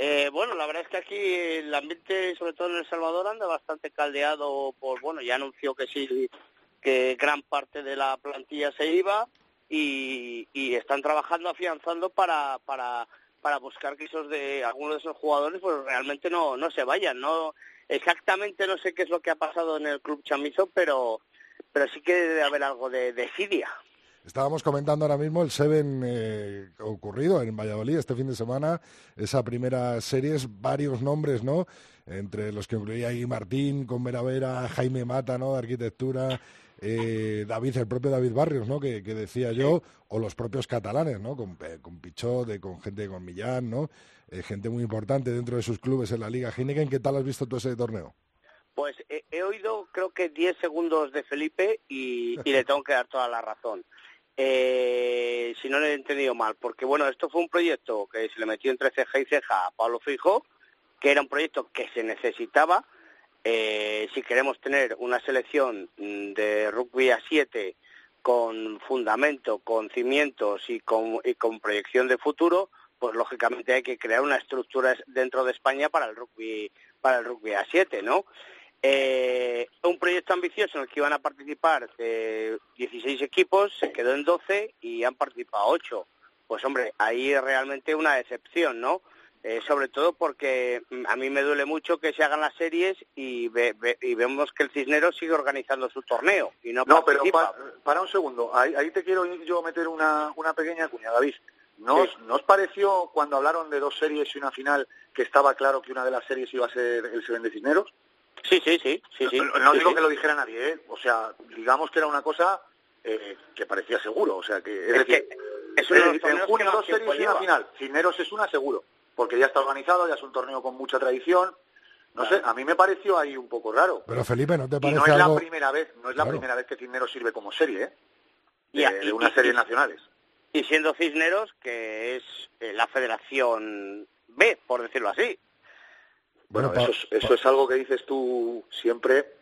Eh, bueno, la verdad es que aquí el ambiente, sobre todo en El Salvador, anda bastante caldeado. Por bueno, ya anunció que sí, que gran parte de la plantilla se iba y, están trabajando, afianzando para para para buscar que esos de algunos de esos jugadores pues realmente no no se vayan. No exactamente no sé qué es lo que ha pasado en el club chamizo, pero pero sí que debe haber algo de desidia. Estábamos comentando ahora mismo el Seven eh, ocurrido en Valladolid este fin de semana, esa primera serie, es varios nombres, ¿no? Entre los que incluía ahí Martín, con Vera Vera, Jaime Mata, ¿no? De arquitectura, eh, David, el propio David Barrios, ¿no? Que, que decía yo, o los propios catalanes, ¿no? Con, eh, con Pichot, con gente con Millán, ¿no? Eh, gente muy importante dentro de sus clubes en la Liga Heineken. ¿Qué tal has visto tú ese torneo? Pues he, he oído creo que 10 segundos de Felipe y, y le tengo que dar toda la razón. Eh, si no le he entendido mal, porque bueno, esto fue un proyecto que se le metió entre ceja y ceja a Pablo Fijo, que era un proyecto que se necesitaba. Eh, si queremos tener una selección mm, de rugby a 7 con fundamento, con cimientos y con, y con proyección de futuro, pues lógicamente hay que crear una estructura dentro de España para el rugby para el rugby a 7, ¿no? Eh, un proyecto ambicioso en el que iban a participar eh, 16 equipos, se quedó en 12 y han participado 8. Pues hombre, ahí es realmente una decepción, ¿no? Eh, sobre todo porque mm, a mí me duele mucho que se hagan las series y, y vemos que el Cisneros sigue organizando su torneo y no, no pero para un segundo, ahí, ahí, te quiero yo meter una, una pequeña cuña, David. ¿No, os pareció cuando hablaron de dos series y una final que estaba claro que una de las series iba a ser el Seven de Cisneros? Sí, sí, sí. sí, sí. No, digo que lo dijera nadie, ¿eh? O sea, digamos que era una cosa eh, que parecía seguro. O sea, que es, decir, es en junio dos series y una final. Cisneros es una seguro porque ya está organizado, ya es un torneo con mucha tradición. No sé, a mí me pareció ahí un poco raro. Pero Felipe, ¿no te parece y no es la primera vez, no es la primera vez que Cisneros sirve como serie, ¿eh? De, de unas series nacionales. Y siendo Cisneros, que es eh, la Federación B, por decirlo así. Bueno, eso, es, eso es algo que dices tú siempre,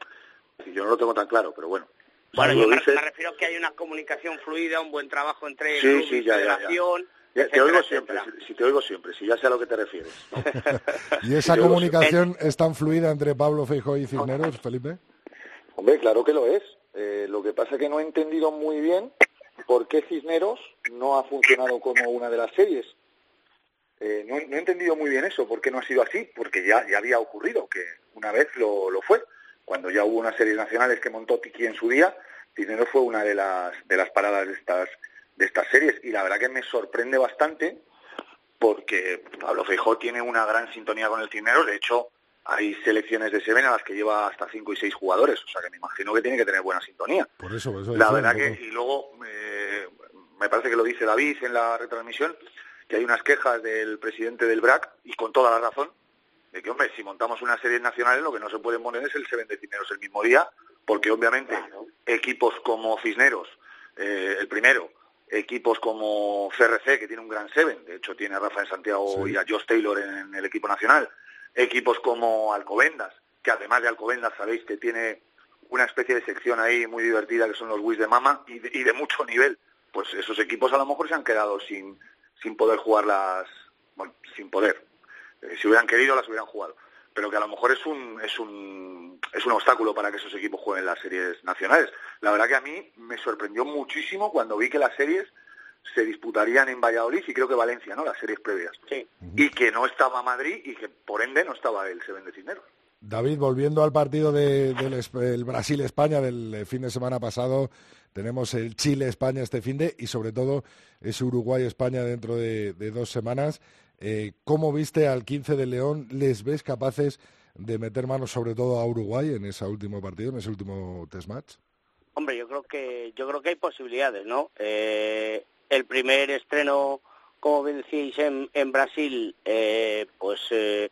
y yo no lo tengo tan claro, pero bueno. Bueno, yo me, refiero a que hay una comunicación fluida, un buen trabajo entre sí, sí, ya, Federación te oigo siempre, si, te oigo siempre, si ya sé a lo que te refieres. ¿Y esa comunicación es tan fluida entre Pablo Feijóo y Cisneros, Felipe? Hombre, claro que lo es. Eh, lo que pasa es que no he entendido muy bien por qué Cisneros no ha funcionado como una de las series. Eh, no, he entendido muy bien eso, por qué no ha sido así, porque ya, ya había ocurrido, que una vez lo, lo fue. Cuando ya hubo unas series nacionales que montó Tiki en su día, Cisneros fue una de las, de las paradas de estas de estas series y la verdad que me sorprende bastante porque Pablo Feijó tiene una gran sintonía con el Cinero, de hecho hay selecciones de Seven a las que lleva hasta cinco y seis jugadores, o sea que me imagino que tiene que tener buena sintonía. Por eso, la verdad que, y luego eh, me parece que lo dice David en la retransmisión, que hay unas quejas del presidente del BRAC, y con toda la razón, de que, hombre, si montamos una serie nacional, lo que no se puede poner es el Seven de Cisneros el mismo día, porque obviamente equipos como Cisneros, eh, el primero, equipos como CRC, que tiene un gran Seven, de hecho tiene a Rafael Santiago y a Josh Taylor en, el equipo nacional, equipos como Alcobendas, que además de Alcobendas sabéis que tiene una especie de sección ahí muy divertida que son los Wish de Mama y de, mucho nivel, pues esos equipos a lo mejor se han quedado sin, sin poder jugarlas, bueno, sin poder. Eh, si hubieran querido las hubieran jugado pero que a lo mejor es un, es un, es un obstáculo para que esos equipos jueguen las series nacionales. La verdad que a mí me sorprendió muchísimo cuando vi que las series se disputarían en Valladolid y creo que Valencia, ¿no? Las series previas. Sí. Y que no estaba Madrid y que por ende no estaba el Seven de Cisneros. David, volviendo al partido del Brasil-España del eh, fin de semana pasado, tenemos el Chile-España este fin de y sobre todo es Uruguay-España dentro de dos semanas. Eh, ¿Cómo viste al 15 de León? ¿Les ves capaces de meter manos sobre todo a Uruguay en ese último partido, en ese último test match? Hombre, yo creo que yo creo que hay posibilidades, ¿no? Eh, el primer estreno, como en, en Brasil, eh, pues eh,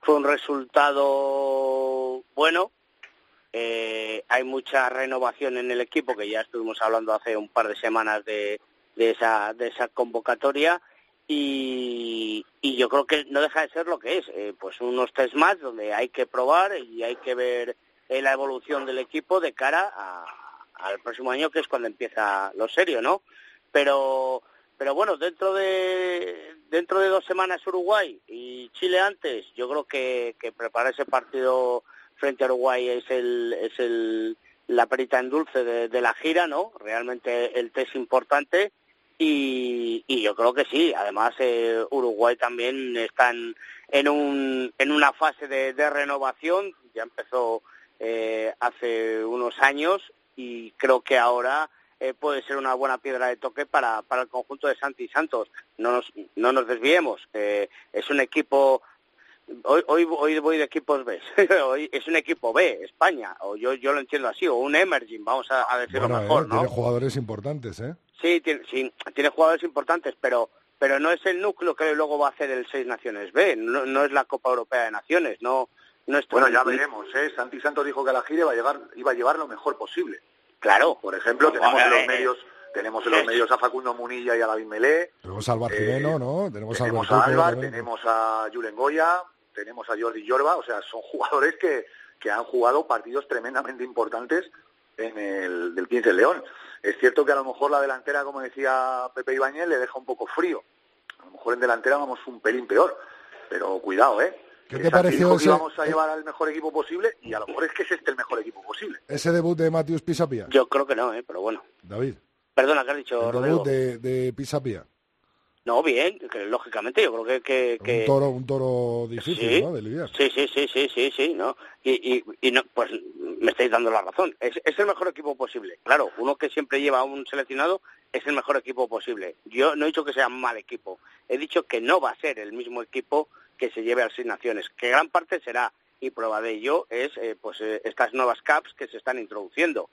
fue un resultado bueno. Hay mucha renovación en el equipo, que ya estuvimos hablando hace un par de semanas de, de esa de esa convocatoria y, yo creo que no deja de ser lo que es, eh, pues unos test más donde hay que probar y hay que ver eh, la evolución del equipo de cara al próximo año que es cuando empieza lo serio, ¿no? Pero pero bueno, dentro de dentro de dos semanas Uruguay y Chile antes, yo creo que, que preparar ese partido frente a Uruguay es el es el la perita en dulce de, de la gira, ¿no? Realmente el test importante y, yo creo que sí. Además, eh, Uruguay también está en, un, en una fase de, renovación. Ya empezó eh, hace unos años y creo que ahora eh, puede ser una buena piedra de toque para, para el conjunto de Santi Santos. No nos, no nos desviemos. es un equipo Hoy, hoy, hoy voy de equipos B. hoy es un equipo B, España. O yo, yo lo entiendo así, o un emerging, vamos a, decirlo mejor, ¿no? Tiene jugadores importantes, ¿eh? Sí tiene, sí, tiene jugadores importantes, pero pero no es el núcleo que luego va a hacer el Seis Naciones B, no, no es la Copa Europea de Naciones, no, no es Bueno, ya veremos, ¿eh? Santi Santos dijo que a la gira iba a, llevar, iba a llevar lo mejor posible. Claro. Por ejemplo, tenemos en los eh, medios tenemos en los medios a Facundo Munilla y a David Melé. Tenemos a Álvaro Jimeno, ¿no? Tenemos, tenemos a Álvaro, tenemos a Julen Goya, tenemos a Jordi Yorba, o sea, son jugadores que, que han jugado partidos tremendamente importantes en el del 15 León. Es cierto que a lo mejor la delantera, como decía Pepe Ibáñez, le deja un poco frío A lo mejor en delantera vamos un pelín peor, pero cuidado, ¿eh? ¿Qué te pareció ese, vamos a llevar al mejor equipo posible y a lo mejor es que es este el mejor equipo posible. ese debut de Matius Pisapia? Yo creo que no, ¿eh? pero bueno. David. Perdona, ¿qué has dicho, El Rodrigo? debut de, de Pisapia. No, bien, que lógicamente yo creo que... que, que- Un toro, un toro difícil, Sí. ¿no? De lidiar. Sí, sí, sí, sí, sí, sí, ¿no? Y, y, y no, pues me estáis dando la razón. Es, es el mejor equipo posible. Claro, uno que siempre lleva a un seleccionado es el mejor equipo posible. Yo no he dicho que sea un mal equipo. He dicho que no va a ser el mismo equipo que se lleve a las naciones. Que gran parte será, y prueba de ello es eh, pues eh, estas nuevas caps que se están introduciendo.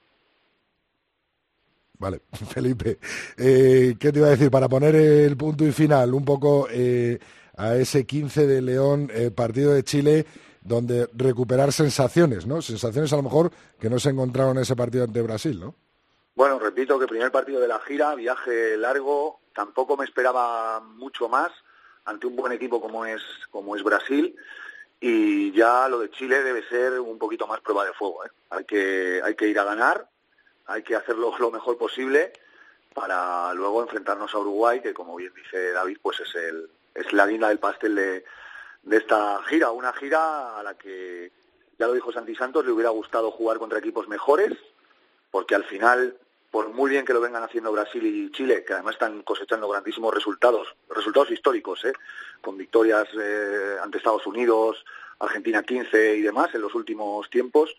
Vale, Felipe, eh, ¿qué te iba a decir? Para poner el punto y final un poco eh, a ese 15 de León, eh, partido de Chile, donde recuperar sensaciones, ¿no? Sensaciones a lo mejor que no se encontraron en ese partido ante Brasil, ¿no? Bueno, repito que primer partido de la gira, viaje largo, tampoco me esperaba mucho más ante un buen equipo como es como es Brasil y ya lo de Chile debe ser un poquito más prueba de fuego. ¿eh? Hay que hay que ir a ganar, hay que hacerlo lo mejor posible para luego enfrentarnos a Uruguay, que como bien dice David, pues es el es la guinda del pastel de, esta gira, una gira a la que ya lo dijo Santi Santos, le hubiera gustado jugar contra equipos mejores, porque al final, por muy bien que lo vengan haciendo Brasil y Chile, que además están cosechando grandísimos resultados, resultados históricos, ¿eh? con victorias eh, ante Estados Unidos, Argentina 15 y demás en los últimos tiempos,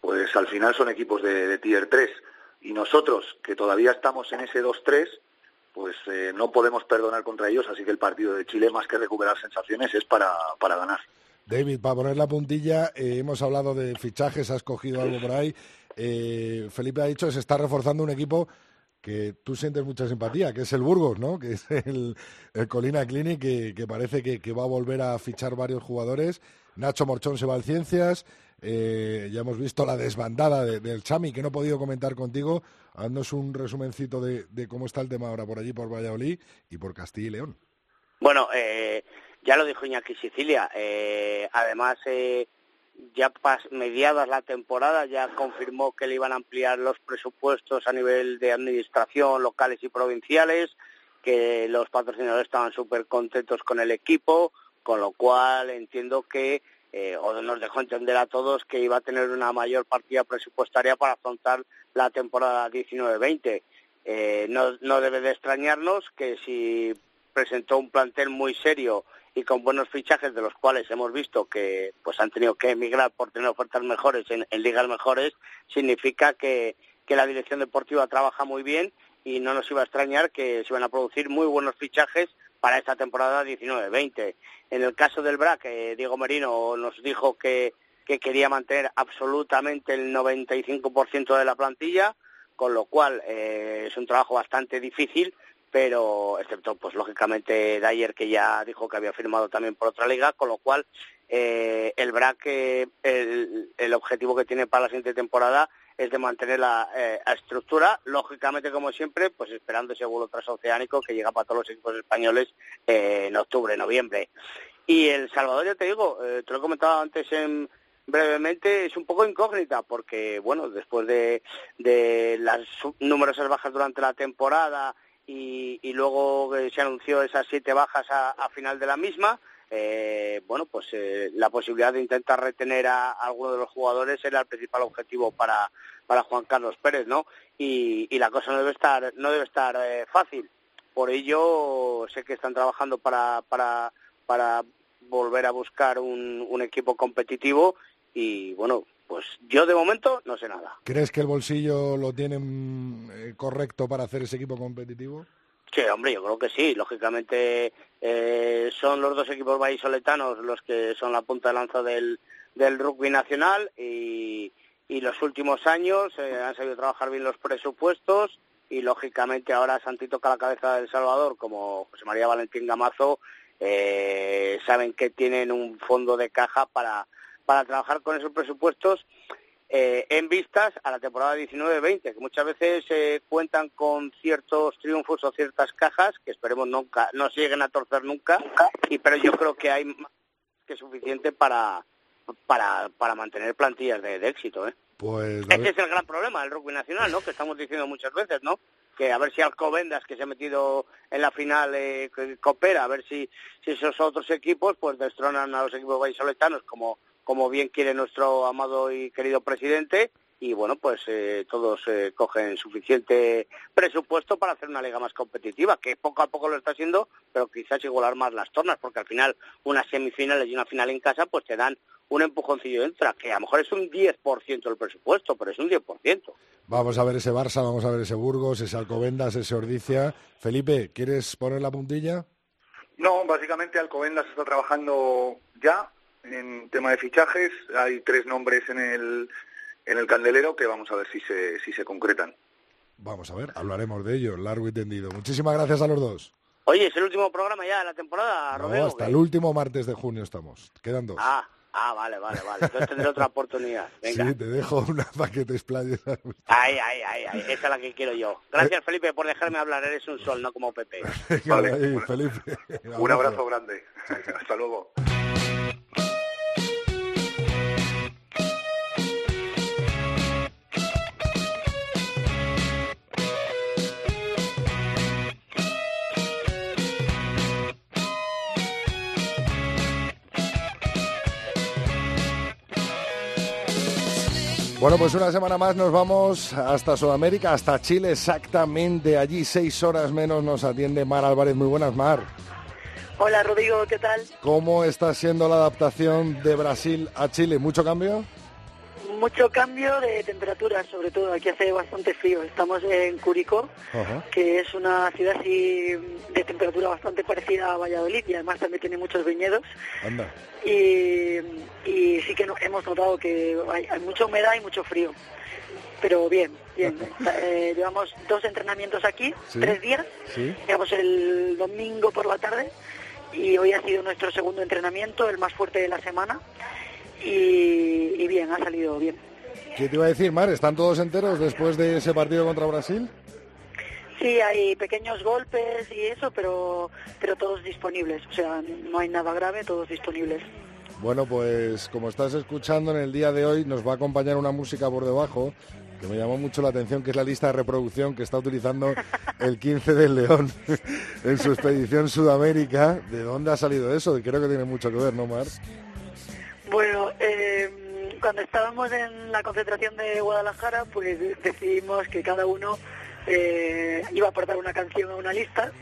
pues al final son equipos de, Tier 3. Y nosotros, que todavía estamos en ese 2-3, pues eh, no podemos perdonar contra ellos, así que el partido de Chile, más que recuperar sensaciones, es para, para ganar. David, para poner la puntilla, eh, hemos hablado de fichajes, has cogido algo por ahí. Eh, Felipe ha dicho que se está reforzando un equipo que tú sientes mucha simpatía, que es el Burgos, ¿no? Que es el, Colina Clinic, que, que parece que, que va a volver a fichar varios jugadores. Nacho Morchón se va al Ciencias. Eh, ya hemos visto la desbandada de- del Chami, que no he podido comentar contigo. Haznos un resumencito de, de cómo está el tema ahora por allí, por Valladolid y por Castilla y León. Bueno, eh, ya lo dijo Iñaki Sicilia. eh, además, eh, ya pas- mediadas la temporada ya confirmó que le iban a ampliar los presupuestos a nivel de administración locales y provinciales, que los patrocinadores estaban súper contentos con el equipo, con lo cual entiendo que, eh, o nos dejó entender a todos que iba a tener una mayor partida presupuestaria para afrontar la temporada 19-20. Eh, no, no debe de extrañarnos que si presentó un plantel muy serio y con buenos fichajes de los cuales hemos visto que pues han tenido que emigrar por tener ofertas mejores en, en ligas mejores significa que, que la dirección deportiva trabaja muy bien y no nos iba a extrañar que se iban a producir muy buenos fichajes para esta temporada 19-20. En el caso del BRAC, eh, Diego Merino nos dijo que, que quería mantener absolutamente el 95% de la plantilla, con lo cual eh, es un trabajo bastante difícil, pero excepto pues lógicamente Dyer que ya dijo que había firmado también por otra liga, con lo cual eh, el BRAC eh, el, el objetivo que tiene para la siguiente temporada es de mantener la eh, estructura, lógicamente como siempre, pues esperando ese vuelo transoceánico que llega para todos los equipos españoles eh, en octubre, noviembre. Y El Salvador, ya te digo, eh, te lo he comentado antes en, brevemente, es un poco incógnita porque, bueno, después de, de las numerosas bajas durante la temporada y, y luego se anunció esas siete bajas a final de la misma, eh, bueno, pues eh, la posibilidad de intentar retener a, a alguno de los jugadores era el principal objetivo para, para Juan Carlos Pérez, ¿no? Y, y la cosa no debe estar, no debe estar eh, fácil. Por ello, sé que están trabajando para, para, para volver a buscar un, un equipo competitivo y, bueno, pues yo de momento no sé nada. ¿Crees que el bolsillo lo tienen eh, correcto para hacer ese equipo competitivo? Sí, hombre, yo creo que sí. Lógicamente eh, son los dos equipos vallisoletanos los que son la punta de lanza del, del rugby nacional y, y los últimos años eh, han sabido trabajar bien los presupuestos y lógicamente ahora Santi toca la cabeza de El Salvador como José María Valentín Gamazo eh, saben que tienen un fondo de caja para, para trabajar con esos presupuestos eh, en vistas a la temporada 19-20, que muchas veces eh, cuentan con ciertos triunfos o ciertas cajas que esperemos nunca no se lleguen a torcer nunca, y pero yo creo que hay más que suficiente para para, para mantener plantillas de, de éxito. ¿eh? Pues Ese es el gran problema del rugby nacional, ¿no? Que estamos diciendo muchas veces, ¿no? que a ver si Alcobendas, que se ha metido en la final, eh, coopera, a ver si, si esos otros equipos pues destronan a los equipos vallisoletanos como, como bien quiere nuestro amado y querido presidente y bueno, pues eh, todos eh, cogen suficiente presupuesto para hacer una liga más competitiva, que poco a poco lo está haciendo, pero quizás igualar más las tornas, porque al final unas semifinales y una final en casa pues te dan un empujoncillo extra, que a lo mejor es un 10% del presupuesto, pero es un 10%. Vamos a ver ese Barça, vamos a ver ese Burgos, ese Alcobendas, ese Ordicia. Felipe, ¿quieres poner la puntilla? No, básicamente Alcobendas está trabajando ya en tema de fichajes. Hay tres nombres en el, en el candelero que vamos a ver si se, si se concretan. Vamos a ver, hablaremos de ello, largo y tendido. Muchísimas gracias a los dos. Oye, es el último programa ya de la temporada, no, hasta el último martes de junio estamos. Quedan dos. Ah, ah, vale, vale, vale. Entonces tendré otra oportunidad. Venga. Sí, te dejo una para que te explayes. Ay, ay, ay, ay, esa es la que quiero yo. Gracias, Felipe, por dejarme hablar. Eres un sol, no como Pepe. vale, ahí, Felipe. Un abrazo grande. Hasta luego. Bueno, pues una semana más nos vamos hasta Sudamérica, hasta Chile, exactamente. Allí seis horas menos nos atiende Mar Álvarez. Muy buenas, Mar. Hola, Rodrigo, ¿qué tal? ¿Cómo está siendo la adaptación de Brasil a Chile? ¿Mucho cambio? Mucho cambio de temperatura, sobre todo. Aquí hace bastante frío. Estamos en Curicó, que es una ciudad así de temperatura bastante parecida a Valladolid y además también tiene muchos viñedos. Y, sí que hemos notado que hay, mucha humedad y mucho frío. Pero bien, bien. Eh, llevamos dos entrenamientos aquí, tres días. Llevamos el domingo por la tarde y hoy ha sido nuestro segundo entrenamiento, el más fuerte de la semana y, bien, ha salido bien. ¿Qué te iba a decir, Mar? ¿Están todos enteros después de ese partido contra Brasil? Sí, hay pequeños golpes y eso, pero, pero todos disponibles. O sea, no hay nada grave, todos disponibles. Bueno, pues como estás escuchando en el día de hoy, nos va a acompañar una música por debajo que me llamó mucho la atención, que es la lista de reproducción que está utilizando el 15 del León en su expedición Sudamérica. ¿De dónde ha salido eso? Creo que tiene mucho que ver, ¿no, Mar? Bueno, eh, cuando estábamos en la concentración de Guadalajara, pues decidimos que cada uno eh, iba a aportar una canción a una lista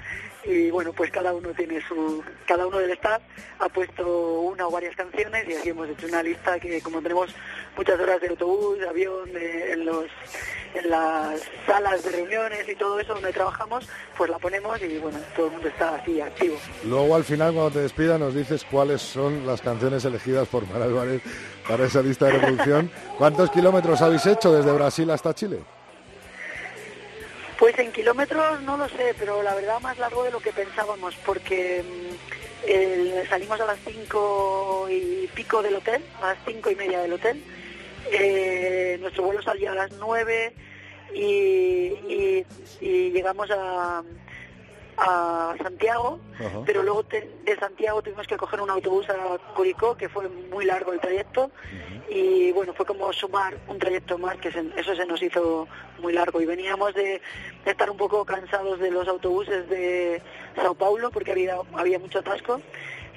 y bueno, pues cada uno tiene su, cada uno del staff ha puesto una o varias canciones y así hemos hecho una lista que como tenemos muchas horas de autobús, de avión, en los en las salas de reuniones y todo eso donde trabajamos, pues la ponemos y bueno, todo el mundo está así activo. Luego al final cuando te despida nos dices cuáles son las canciones elegidas por Mar Álvarez para esa lista de reproducción. ¿Cuántos kilómetros habéis hecho desde Brasil hasta Chile? Pues en kilómetros no lo sé, pero la verdad más largo de lo que pensábamos, porque mm, salimos a las cinco y pico del hotel, a las cinco y media del hotel. Eh, nuestro vuelo salía a las nueve y llegamos a, a Santiago, pero luego de Santiago tuvimos que coger un autobús a Curicó, que fue muy largo el trayecto, y bueno, fue como sumar un trayecto más, que eso se nos hizo muy largo, y veníamos de, estar un poco cansados de los autobuses de Sao Paulo, porque había, había mucho atasco,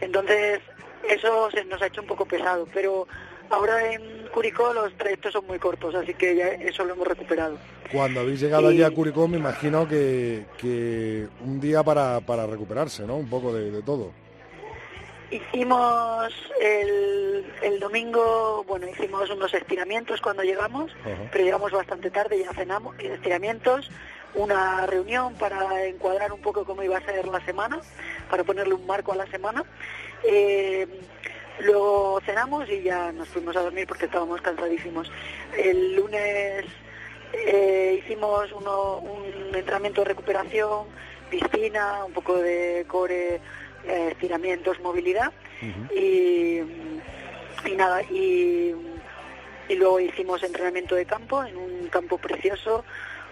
entonces eso se nos ha hecho un poco pesado, pero Ahora en Curicó los trayectos son muy cortos, así que ya eso lo hemos recuperado. Cuando habéis llegado allí a Curicó, me imagino que, un día para, para, recuperarse, ¿no? Un poco de, todo. Hicimos el, el, domingo, bueno, hicimos unos estiramientos cuando llegamos, pero llegamos bastante tarde, ya cenamos, estiramientos, una reunión para encuadrar un poco cómo iba a ser la semana, para ponerle un marco a la semana. Eh, Luego cenamos y ya nos fuimos a dormir porque estábamos cansadísimos. El lunes eh, hicimos un entrenamiento de recuperación, piscina, un poco de core, eh, estiramientos, movilidad y, nada, y, luego hicimos entrenamiento de campo en un campo precioso,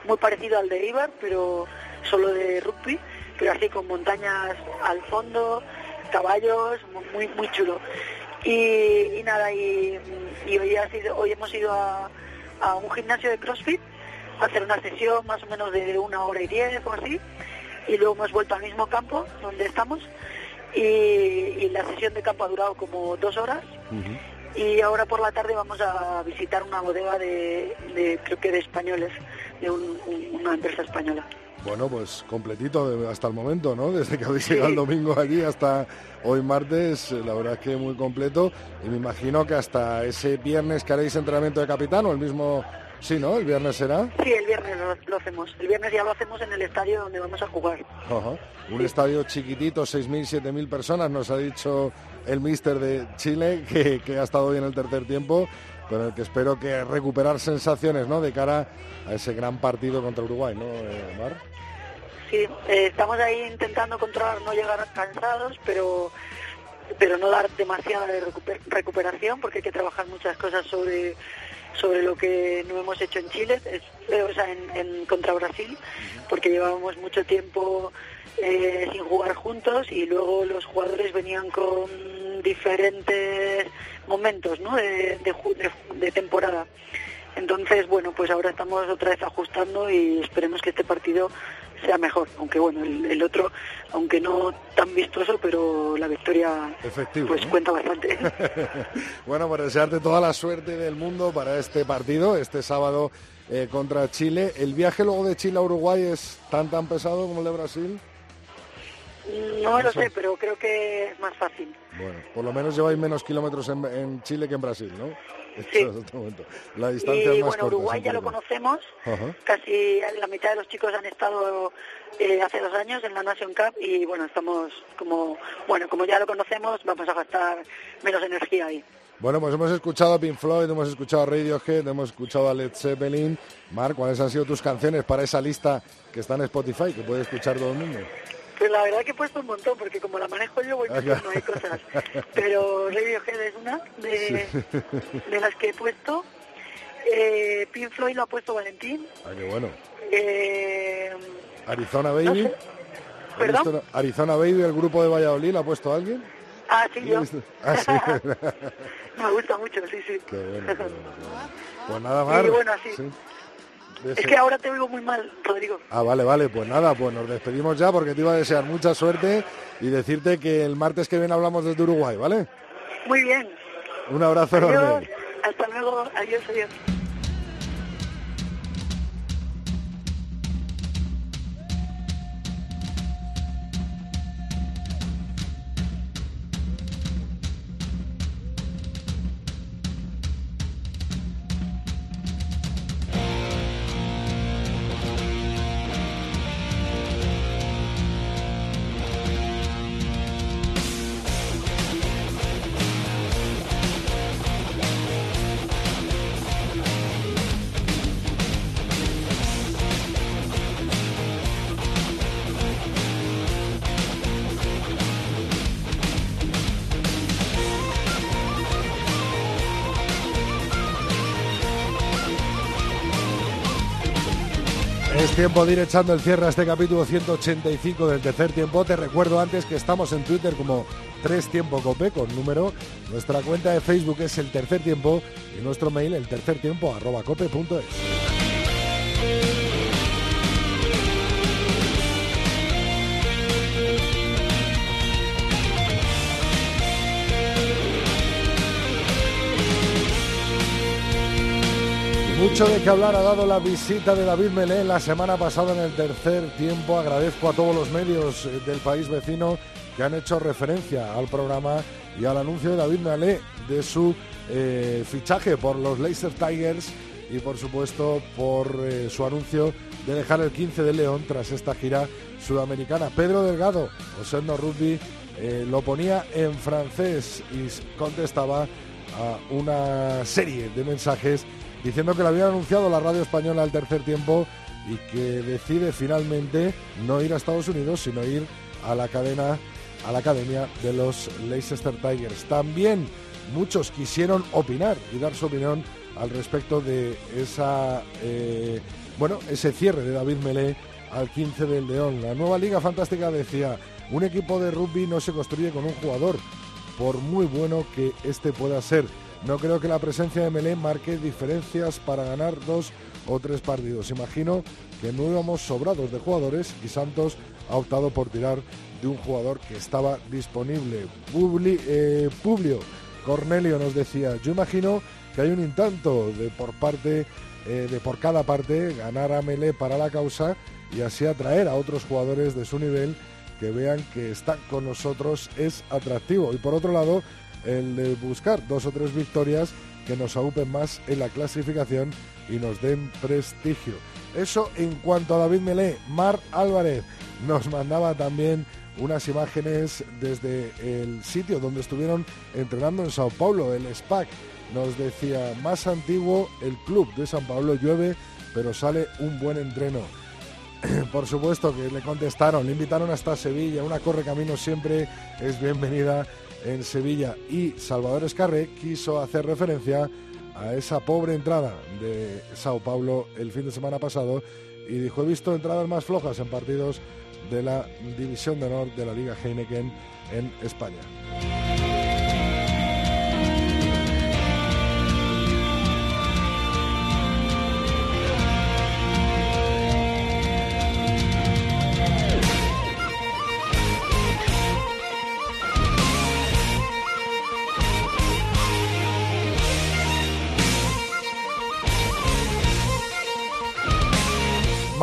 muy parecido al de Ibar, pero solo de rugby, pero así con montañas al fondo, caballos, muy muy chulo. Y, nada, y, hoy, ha sido, hoy hemos ido a, un gimnasio de CrossFit hacer una sesión más o menos de una hora y diez o así, y luego hemos vuelto al mismo campo donde estamos, y, la sesión de campo ha durado como dos horas. Y ahora por la tarde vamos a visitar una bodega de, creo que de españoles, de una empresa española. Bueno, pues completito hasta el momento, ¿no? Desde que habéis llegado el domingo allí hasta hoy martes, la verdad es que muy completo. Y me imagino que hasta ese viernes que haréis entrenamiento de capitán o el mismo... Sí, ¿no? ¿El viernes será? Sí, el viernes lo, hacemos. El viernes ya lo hacemos en el estadio donde vamos a jugar. Un estadio chiquitito, 6.000, 7.000 personas, nos ha dicho el míster de Chile, que, que ha estado hoy en el tercer tiempo con el que espero que recuperar sensaciones ¿no? de cara a ese gran partido contra Uruguay, ¿no, eh, Mar? Sí, eh, estamos ahí intentando controlar no llegar cansados, pero pero no dar demasiada recuperación porque hay que trabajar muchas cosas sobre sobre lo que no hemos hecho en Chile, eh, o sea, en, contra Brasil, porque llevábamos mucho tiempo sin jugar juntos y luego los jugadores venían con diferentes momentos ¿no? de, de, temporada. Entonces, bueno, pues ahora estamos otra vez ajustando y esperemos que este partido sea mejor, aunque bueno, el, otro, aunque no tan vistoso, pero la victoria pues cuenta bastante. bueno, pues desearte toda la suerte del mundo para este partido, este sábado eh, contra Chile. ¿El viaje luego de Chile a Uruguay es tan tan pesado como el de Brasil? No lo sé, pero creo que es más fácil. Bueno, por lo menos lleváis menos kilómetros en, Chile que en Brasil, ¿no? Sí. La distancia y es más bueno, Uruguay ya lo conocemos. Casi la mitad de los chicos han estado eh, hace dos años en la Nation Cup y bueno, estamos como, bueno, como ya lo conocemos, vamos a gastar menos energía ahí. Bueno, pues hemos escuchado a Pink Floyd, hemos escuchado a Radiohead, hemos escuchado a Led Zeppelin. Mar, ¿cuáles han sido tus canciones para esa lista que está en Spotify, que puede escuchar todo el mundo? Pues la verdad que he puesto un montón, porque como la manejo yo, voy no hay cosas. Pero Radiohead es una de, de las que he puesto. Eh, Pink Floyd lo ha puesto Valentín. Ah, qué bueno. Eh, Arizona Baby. ¿Perdón? Arizona Baby, el grupo de Valladolid, ¿lo ha puesto alguien? Ah, sí, yo. Ah, sí. Me gusta mucho, sí, sí. Qué bueno, Pues nada más. Y bueno, así. Es que ahora te oigo muy mal, Rodrigo. Ah, vale, vale, pues nada, pues nos despedimos ya porque te iba a desear mucha suerte y decirte que el martes que viene hablamos desde Uruguay, ¿vale? Muy bien. Un abrazo enorme. Hasta luego, adiós, adiós. Tiempo de echando el cierre a este capítulo 185 del tercer tiempo. Te recuerdo antes que estamos en Twitter como Tres Tiempo Cope con número. Nuestra cuenta de Facebook es el tercer tiempo y nuestro mail el tercer tiempo arroba cope.es. Mucho de qué hablar ha dado la visita de David Melé la semana pasada en el tercer tiempo. Agradezco a todos los medios eh, del país vecino que han hecho referencia al programa y al anuncio de David Melé de su eh, fichaje por los Laser Tigers y por supuesto por eh, su anuncio de dejar el 15 de León tras esta gira sudamericana. Pedro Delgado, Osendo Rugby, lo ponía en francés y contestaba a una serie de mensajes diciendo que lo había anunciado la radio española al tercer tiempo y que decide finalmente no ir a Estados Unidos, sino ir a la cadena, a la academia de los Leicester Tigers. También muchos quisieron opinar y dar su opinión al respecto de esa, eh, bueno, ese cierre de David Melé al 15 del León. La nueva Liga Fantástica decía, un equipo de rugby no se construye con un jugador, por muy bueno que este pueda ser. No creo que la presencia de Melé marque diferencias para ganar dos o tres partidos. Imagino que no íbamos sobrados de jugadores y Santos ha optado por tirar de un jugador que estaba disponible. Eh, Publio Cornelio nos decía, yo imagino que hay un intento de por parte eh, de por cada parte ganar a Melé para la causa y así atraer a otros jugadores de su nivel que vean que están con nosotros es atractivo. Y por otro lado, el de buscar dos o tres victorias que nos aupen más en la clasificación y nos den prestigio. Eso en cuanto a David Melé. Mar Álvarez nos mandaba también unas imágenes desde el sitio donde estuvieron entrenando en Sao Paulo, el SPAC. Nos decía, más antiguo el club de San Pablo llueve, pero sale un buen entreno. Por supuesto que le contestaron, le invitaron hasta Sevilla, una corre camino siempre es bienvenida en Sevilla y Salvador Escarre quiso hacer referencia a esa pobre entrada de Sao Paulo el fin de semana pasado y dijo, he visto entradas más flojas en partidos de la División de Honor de la Liga Heineken en España.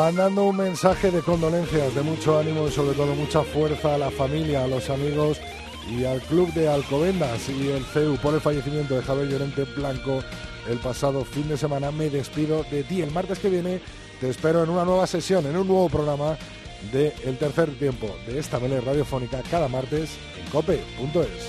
Mandando un mensaje de condolencias, de mucho ánimo y sobre todo mucha fuerza a la familia, a los amigos y al club de Alcobendas y el CEU por el fallecimiento de Javier Llorente Blanco el pasado fin de semana. Me despido de ti. El martes que viene te espero en una nueva sesión, en un nuevo programa de El Tercer Tiempo de esta mele radiofónica cada martes en cope.es.